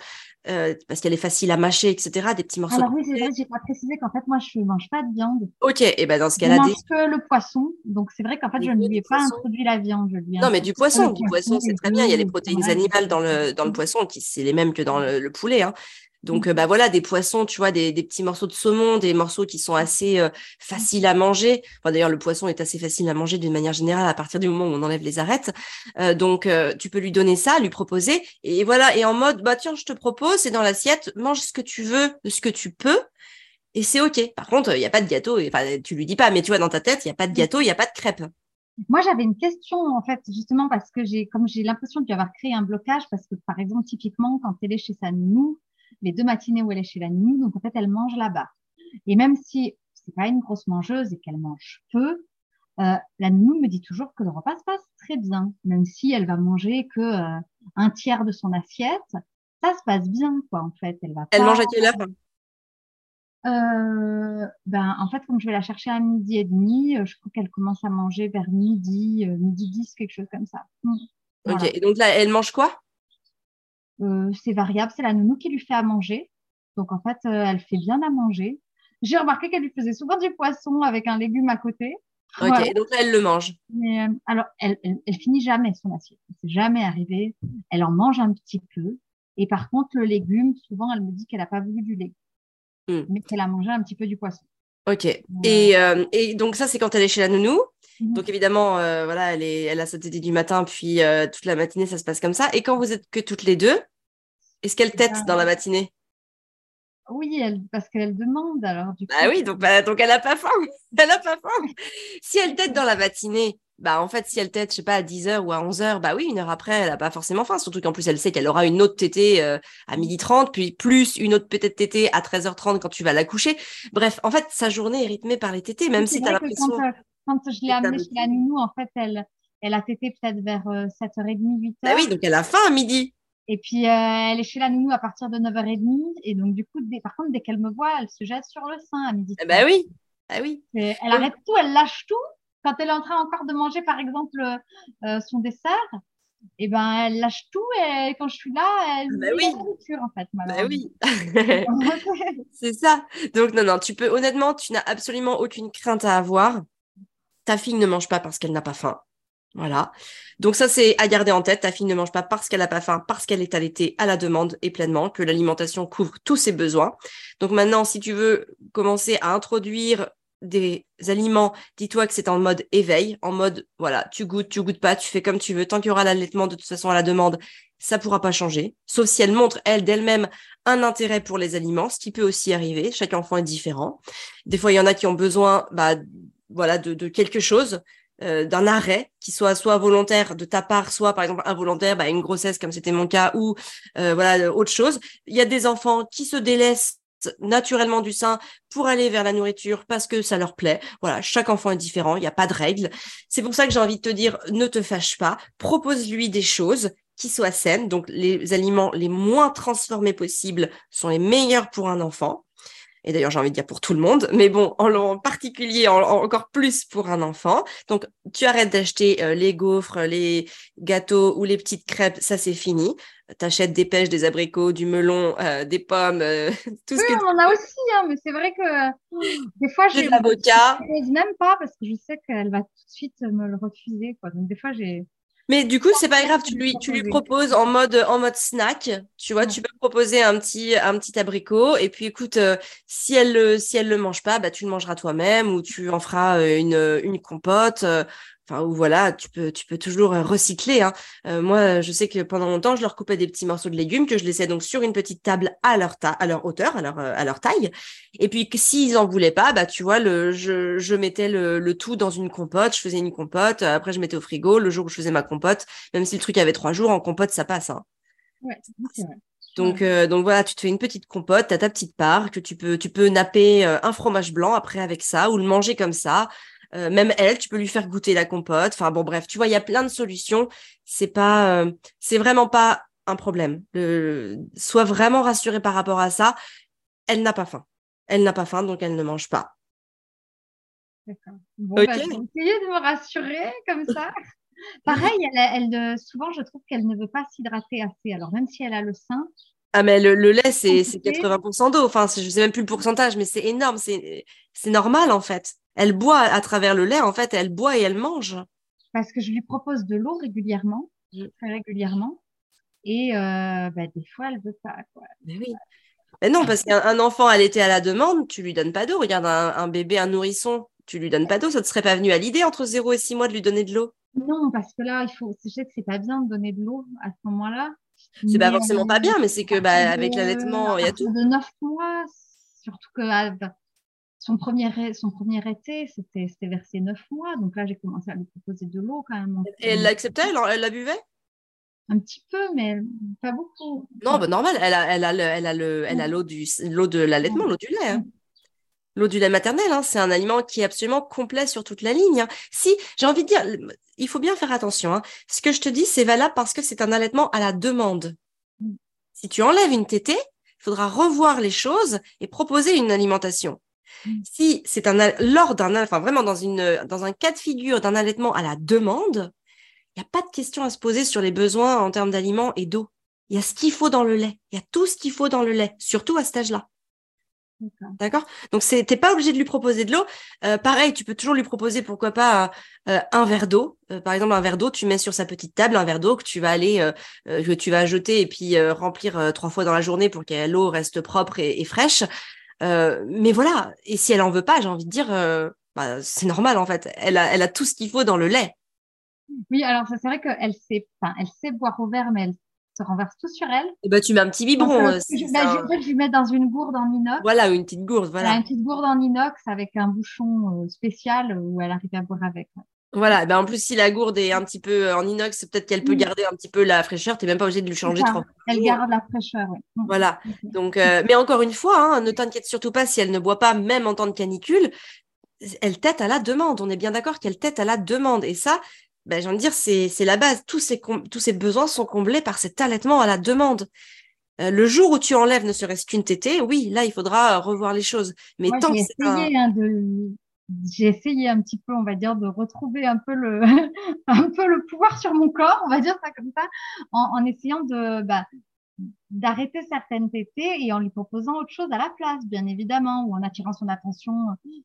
Euh, parce qu'elle est facile à mâcher, etc. Des petits morceaux. Alors oui, c'est vrai, j'ai pas précisé qu'en fait, moi, je ne mange pas de viande. Ok, et ben dans ce cas-là, je mange que le poisson. Donc c'est vrai qu'en fait, je ne lui ai pas introduit la viande. non, mais du poisson, du poisson, c'est très bien. Il y a les protéines animales dans le dans le poisson qui c'est les mêmes que dans le, le poulet. Hein. Donc, mmh. euh, bah voilà, des poissons, tu vois, des, petits morceaux de saumon, des morceaux qui sont assez euh, faciles à manger. Enfin, d'ailleurs, le poisson est assez facile à manger d'une manière générale à partir du moment où on enlève les arêtes. Euh, donc, tu peux lui donner ça, lui proposer. Et voilà, et en mode, bah tiens, je te propose, c'est dans l'assiette, mange ce que tu veux, ce que tu peux. Et c'est OK. Par contre, il n'y a pas de gâteau. Enfin, tu lui dis pas, mais tu vois, dans ta tête, il n'y a pas de mmh. gâteau, il n'y a pas de crêpe. Moi, j'avais une question, en fait, justement, parce que j'ai, comme j'ai l'impression d'y avoir créé un blocage, parce que, par exemple, typiquement, quand elle est chez sa nounou, les deux matinées où elle est chez la nuit. Donc, en fait, elle mange là-bas. Et même si c'est pas une grosse mangeuse et qu'elle mange peu, euh, la nounou me dit toujours que le repas se passe très bien, même si elle va manger que euh, un tiers de son assiette, ça se passe bien, quoi, en fait. Elle va. Elle mange à quelle heure? Euh, ben, en fait, comme je vais la chercher à midi et demi, je crois qu'elle commence à manger vers midi, midi 10, quelque chose comme ça. Mmh. Ok, et donc là, elle mange quoi? Euh, c'est variable, c'est la nounou qui lui fait à manger. Donc en fait, euh, elle fait bien à manger. J'ai remarqué qu'elle lui faisait souvent du poisson avec un légume à côté. Ok, donc là, elle le mange. Mais, euh, alors, elle, elle, finit jamais son assiette. C'est jamais arrivé. Elle en mange un petit peu. Et par contre, le légume, souvent, elle me dit qu'elle n'a pas voulu du légume, hmm. mais qu'elle a mangé un petit peu du poisson. Ok. Et, et, donc ça, c'est quand elle est chez la nounou. Mhm. Donc évidemment, voilà, elle, est, elle a sa tétée du matin, puis toute la matinée, ça se passe comme ça. Et quand vous êtes que toutes les deux, est-ce qu'elle tête dans la matinée? Oui, elle, parce qu'elle demande alors. Du bah oui, donc, bah, donc elle n'a pas faim. [laughs] Elle n'a pas faim. Si elle tête dans la matinée, bah en fait, si elle tête, je sais pas, à 10h ou à 11h, bah oui, une heure après, elle n'a pas forcément faim. Surtout qu'en plus, elle sait qu'elle aura une autre tétée euh, à 12h30, puis plus une autre peut-être tétée à 13h30 quand tu vas la coucher. Bref, en fait, sa journée est rythmée par les tétées, même si tu as l'impression. Quand, euh, quand, je l'ai amenée chez la nounou, en fait, elle, elle a tété peut-être vers 7h30, 8h. Bah oui, donc elle a faim à midi. Et puis, euh, elle est chez la nounou à partir de 9h30. Et donc, du coup, par contre, dès qu'elle me voit, elle se jette sur le sein à midi. Eh ben oui. Ah oui. elle arrête tout, elle lâche tout. Quand elle est en train encore de manger, par exemple, euh, son dessert, et eh ben, elle lâche tout. Et quand je suis là, elle ah bah oui. la nourriture, en fait. Bah oui. [laughs] C'est ça. Donc, non, non, tu peux, honnêtement, tu n'as absolument aucune crainte à avoir. Ta fille ne mange pas parce qu'elle n'a pas faim. Voilà. Donc ça, c'est à garder en tête. Ta fille ne mange pas parce qu'elle n'a pas faim, parce qu'elle est allaitée à la demande et pleinement, que l'alimentation couvre tous ses besoins. Donc maintenant, si tu veux commencer à introduire des aliments, dis-toi que c'est en mode éveil, en mode, voilà, tu goûtes, tu goûtes pas, tu fais comme tu veux. Tant qu'il y aura l'allaitement, de toute façon, à la demande, ça pourra pas changer. Sauf si elle montre, elle, d'elle-même, un intérêt pour les aliments, ce qui peut aussi arriver. Chaque enfant est différent. Des fois, il y en a qui ont besoin, bah, voilà, de, quelque chose. Euh, d'un arrêt qui soit soit volontaire de ta part, soit par exemple involontaire, bah, une grossesse comme c'était mon cas, ou euh, voilà autre chose. Il y a des enfants qui se délaissent naturellement du sein pour aller vers la nourriture parce que ça leur plaît. Voilà, chaque enfant est différent, il n'y a pas de règle. C'est pour ça que j'ai envie de te dire, ne te fâche pas, propose-lui des choses qui soient saines. Donc les aliments les moins transformés possibles sont les meilleurs pour un enfant et d'ailleurs j'ai envie de dire pour tout le monde, mais bon, en, particulier, encore plus pour un enfant. Donc tu arrêtes d'acheter euh, les gaufres, les gâteaux ou les petites crêpes, ça c'est fini. T'achètes des pêches, des abricots, du melon, euh, des pommes, euh, [laughs] tout ce que. on en a aussi, hein, mais c'est vrai que des fois j'ai. l'avocat. Je même pas parce que je sais qu'elle va tout de suite me le refuser, quoi. Donc des fois j'ai. Mais du coup, c'est pas grave, tu lui, tu lui proposes en mode, en mode snack. Tu vois, tu peux proposer un petit, un petit abricot. Et puis, écoute, euh, si elle le, si elle le mange pas, bah, tu le mangeras toi-même ou tu en feras euh, une, une compote. Euh, enfin ou voilà, tu peux tu peux toujours euh, recycler. Hein. Euh, moi, je sais que pendant longtemps, je leur coupais des petits morceaux de légumes que je laissais donc sur une petite table à leur à leur hauteur, à leur euh, à leur taille. Et puis s'ils en voulaient pas, bah tu vois, le je, je mettais le, le tout dans une compote, je faisais une compote. Après, je mettais au frigo le jour où je faisais ma compote. Même si le truc avait trois jours en compote, ça passe. Hein. Ouais. Donc, donc voilà, tu te fais une petite compote, tu as ta petite part que tu peux, tu peux napper un fromage blanc après avec ça ou le manger comme ça. Euh, même elle, tu peux lui faire goûter la compote. Enfin bon, bref, tu vois, il y a plein de solutions. C'est pas, euh, c'est vraiment pas un problème. Le... Sois vraiment rassurée par rapport à ça. Elle n'a pas faim. Elle n'a pas faim, donc elle ne mange pas. D'accord. Bon, bah, essayer de me rassurer comme ça. [laughs] Pareil, elle, elle, souvent, je trouve qu'elle ne veut pas s'hydrater assez. Alors, même si elle a le sein, ah, mais le, lait, c'est 80% d'eau. Enfin, je sais même plus le pourcentage, mais c'est énorme. C'est normal, en fait elle boit à travers le lait, en fait, elle boit et elle mange. Parce que je lui propose de l'eau régulièrement, très régulièrement. Et euh, bah, des fois, elle veut pas. Mais oui. Mais non, parce qu'un enfant, était à la demande, tu lui donnes pas d'eau. Regarde, un, bébé, un nourrisson, tu lui donnes pas d'eau. Ça te serait pas venu à l'idée entre 0 et 6 mois de lui donner de l'eau? Non, parce que là, il faut. Je sais que c'est pas bien de donner de l'eau à ce moment-là. C'est pas forcément pas bien, mais c'est que bah, avec l'allaitement, il y a tout. De 9 mois, surtout que ah, bah, son premier, son premier été, c'était vers ses neuf mois. Donc là, j'ai commencé à lui proposer de l'eau quand même. Et elle l'acceptait Elle, la buvait? Un petit peu, mais pas beaucoup. Non, bah normal. Elle a, elle a, elle a le, elle a l'eau du, l'eau de l'allaitement, l'eau du lait. Hein. L'eau du lait maternel, hein, c'est un aliment qui est absolument complet sur toute la ligne. Hein. Si, j'ai envie de dire, il faut bien faire attention. Ce que je te dis, c'est valable parce que c'est un allaitement à la demande. Mm. Si tu enlèves une tétée, il faudra revoir les choses et proposer une alimentation. [laughs] Si c'est un lors d'un enfin vraiment dans une dans un cas de figure d'un allaitement à la demande, il n'y a pas de question à se poser sur les besoins en termes d'aliments et d'eau. Il y a ce qu'il faut dans le lait. Il y a tout ce qu'il faut dans le lait, surtout à cet âge-là. D'accord Donc, tu n'es pas obligé de lui proposer de l'eau. Euh, pareil, tu peux toujours lui proposer, pourquoi pas, euh, un verre d'eau. Euh, par exemple, un verre d'eau, tu mets sur sa petite table un verre d'eau que tu vas aller, que tu vas jeter et puis remplir trois fois dans la journée pour que l'eau reste propre et fraîche. Euh, mais voilà, et si elle en veut pas, j'ai envie de dire, euh, bah, c'est normal en fait. Elle a, elle a tout ce qu'il faut dans le lait. Oui, alors c'est vrai qu'elle sait, enfin, elle sait boire au verre, mais se renverse tout sur elle. Et bah, tu mets un petit biberon. Donc, euh, je, bah, je, je lui mets dans une gourde en inox. Voilà, une petite gourde, voilà. Une petite gourde en inox avec un bouchon spécial où elle arrive à boire avec. Voilà, ben en plus, si la gourde est un petit peu en inox, peut-être qu'elle peut garder un petit peu la fraîcheur. Tu n'es même pas obligé de lui changer trop. Elle garde la fraîcheur, oui. Voilà. Donc, mais encore une fois, hein, ne t'inquiète surtout pas si elle ne boit pas, même en temps de canicule. Elle tête à la demande. On est bien d'accord qu'elle tête à la demande. Et ça, ben, j'ai envie de dire, c'est la base. Tous ces, tous ces besoins sont comblés par cet allaitement à la demande. le jour où tu enlèves ne serait-ce qu'une tétée, oui, là, il faudra revoir les choses. Mais tant que hein, de j'ai essayé un petit peu, on va dire, de retrouver un peu le, [laughs] un peu le pouvoir sur mon corps, on va dire ça comme ça, en, en essayant de, bah, d'arrêter certaines tétées et en lui proposant autre chose à la place, bien évidemment, ou en attirant son attention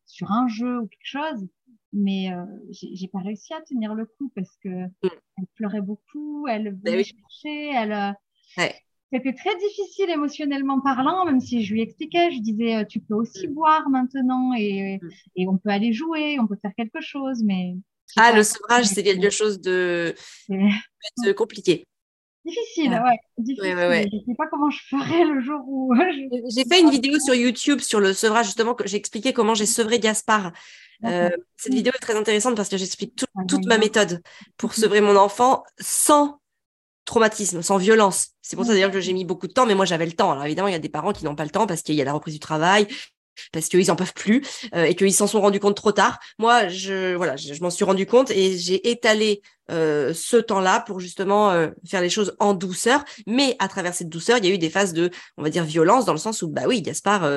sur un jeu ou quelque chose. Mais euh, j'ai pas réussi à tenir le coup parce que mm. elle pleurait beaucoup, elle ben voulait chercher, elle. Euh, ouais c'était très difficile émotionnellement parlant, même si je lui expliquais, je disais, euh, tu peux aussi mm. boire maintenant et, mm. et on peut aller jouer, on peut faire quelque chose, mais... Ah, le sevrage, c'est quelque chose de [laughs] compliqué. Difficile, ouais. Difficile. Ouais, Je ne sais pas comment je ferais le jour où. [laughs] j'ai fait [laughs] une vidéo sur YouTube sur le sevrage, justement, que j'ai expliqué comment j'ai sevré Gaspard. Euh, cette vidéo est très intéressante parce que j'explique toute ma méthode pour sevrer mon enfant sans traumatisme, sans violence. C'est pour ça d'ailleurs que j'ai mis beaucoup de temps, mais moi j'avais le temps. Alors évidemment, il y a des parents qui n'ont pas le temps parce qu'il y a la reprise du travail, parce qu'ils en peuvent plus euh, et qu'ils s'en sont rendus compte trop tard. Moi, je voilà, je, m'en suis rendu compte et j'ai étalé euh, ce temps-là pour justement euh, faire les choses en douceur. Mais à travers cette douceur, il y a eu des phases de, on va dire, violence dans le sens où bah oui, Gaspard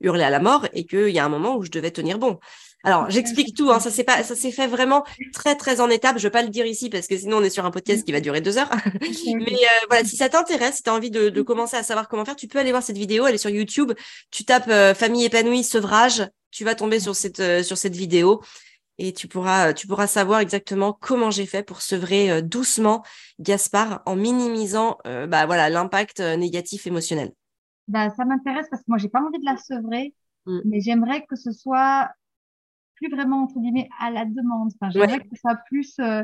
hurlait à la mort et qu'il y a un moment où je devais tenir bon. Alors, j'explique tout. Hein, ça s'est pas, ça s'est fait vraiment très très en étapes. Je vais pas le dire ici parce que sinon on est sur un podcast qui va durer deux heures. [laughs] Mais euh, voilà, si ça t'intéresse, si tu as envie de, de, commencer à savoir comment faire, tu peux aller voir cette vidéo. Elle est sur YouTube. Tu tapes euh, famille épanouie sevrage. Tu vas tomber sur cette euh, sur cette vidéo et tu pourras tu pourras savoir exactement comment j'ai fait pour sevrer doucement Gaspard en minimisant bah voilà l'impact négatif émotionnel. Bah ça m'intéresse parce que moi j'ai pas envie de la sevrer, mm. mais j'aimerais que ce soit vraiment, entre guillemets, à la demande. Enfin, j'aimerais que ça plus. Euh,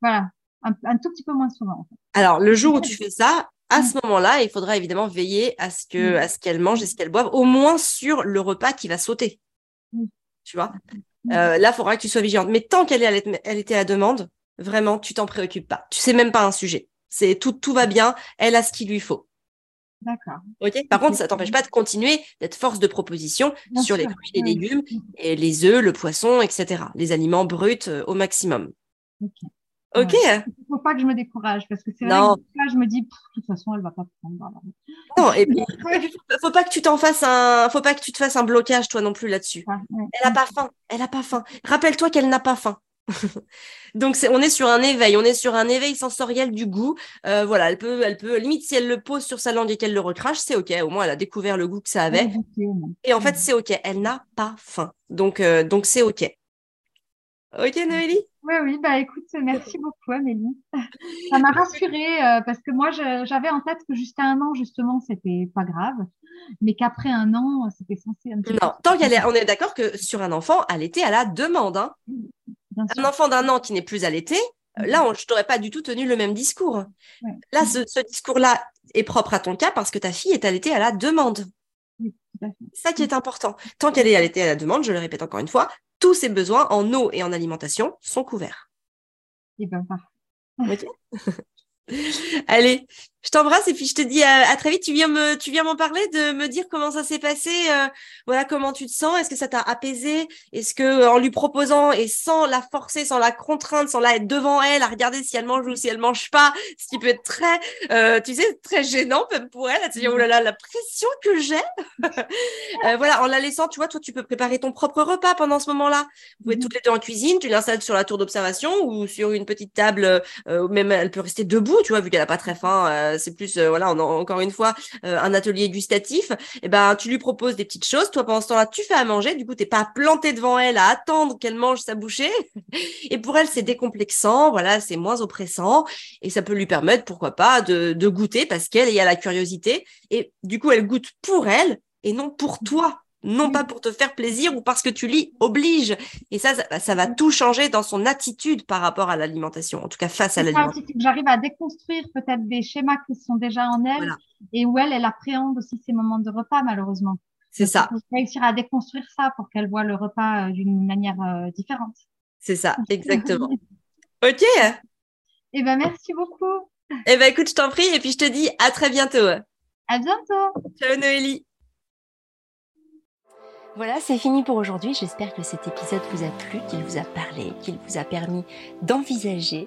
voilà, un, tout petit peu moins souvent. Alors, le jour où tu fais ça, à ce moment-là, il faudra évidemment veiller à ce que, à ce qu'elle mange et ce qu'elle boive, au moins sur le repas qui va sauter. Tu vois? Euh, Là, il faudra que tu sois vigilante. Mais tant qu'elle est, elle était à la demande, vraiment, tu t'en préoccupes pas. Tu sais même pas un sujet. C'est tout, tout va bien. Elle a ce qu'il lui faut. D'accord. Par contre, ça t'empêche pas de continuer d'être force de proposition sur les fruits, les légumes, et les œufs, le poisson, etc. Les aliments bruts euh, au maximum. Ok. Ok. Il faut pas que je me décourage parce que c'est vrai que là, je me dis, de toute façon, elle va pas prendre. Non, et puis, [laughs] faut pas que tu t'en fasses un, faut pas que tu te fasses un blocage toi non plus là-dessus. Elle a pas faim. Elle a pas faim. Rappelle-toi qu'elle n'a pas faim. [laughs] Donc on est sur un éveil, on est sur un éveil sensoriel du goût. Euh, voilà, elle peut, elle peut, limite si elle le pose sur sa langue et qu'elle le recrache, c'est ok. Au moins elle a découvert le goût que ça avait. Et en fait c'est ok, elle n'a pas faim. Donc euh, donc c'est ok. Ok Noélie? Oui oui bah écoute merci beaucoup Amélie. [laughs] Ça m'a rassurée euh, parce que moi j'avais en tête que jusqu'à un an justement c'était pas grave, mais qu'après un an c'était censé. Un non, tant qu'elle est, on est d'accord que sur un enfant, elle était à la demande. Hein un enfant d'un an qui n'est plus allaité, euh, là, je t'aurais pas du tout tenu le même discours. Là, ce, discours-là est propre à ton cas parce que ta fille est allaitée à la demande. ça qui est important. Tant qu'elle est allaitée à la demande, je le répète encore une fois, tous ses besoins en eau et en alimentation sont couverts. Et eh ben, [laughs] Allez, je t'embrasse et puis je te dis à, très vite. Tu viens me, tu viens m'en parler, de me dire comment ça s'est passé, euh, voilà comment tu te sens? Est-ce que ça t'a apaisé? Est-ce que en lui proposant et sans la forcer, sans la contrainte, sans la être devant elle, à regarder si elle mange ou si elle mange pas, ce qui peut être très, euh, tu sais, très gênant même pour elle, à se dire oh là là, la pression que j'ai. [laughs] euh, voilà, en la laissant, tu vois, toi tu peux préparer ton propre repas pendant ce moment-là. Vous pouvez mmh. toutes les deux en cuisine, tu l'installes sur la tour d'observation ou sur une petite table, euh, même elle peut rester debout, tu vois, vu qu'elle a pas très faim euh, c'est plus, euh, voilà, encore une fois, euh, un atelier gustatif, et eh ben, tu lui proposes des petites choses. Toi, pendant ce temps-là, tu fais à manger. Du coup, t'es pas planté devant elle à attendre qu'elle mange sa bouchée. [laughs] Et pour elle, c'est décomplexant. Voilà, c'est moins oppressant. Et ça peut lui permettre, pourquoi pas, de, goûter parce qu'elle y a la curiosité. Et du coup, elle goûte pour elle et non pour toi. Non pas pour te faire plaisir ou parce que tu lis oblige. Et ça, ça, va tout changer dans son attitude par rapport à l'alimentation, en tout cas face à l'alimentation. J'arrive à déconstruire peut-être des schémas qui sont déjà en elle et où elle, elle appréhende aussi ces moments de repas, malheureusement. C'est ça. Il faut réussir à déconstruire ça pour qu'elle voit le repas euh, d'une manière euh, différente. C'est ça, exactement. [laughs] ok. Eh ben, merci beaucoup. Eh ben, écoute, je t'en prie, et puis je te dis à très bientôt. À bientôt. Ciao Noélie. Voilà, c'est fini pour aujourd'hui. J'espère que cet épisode vous a plu, qu'il vous a parlé, qu'il vous a permis d'envisager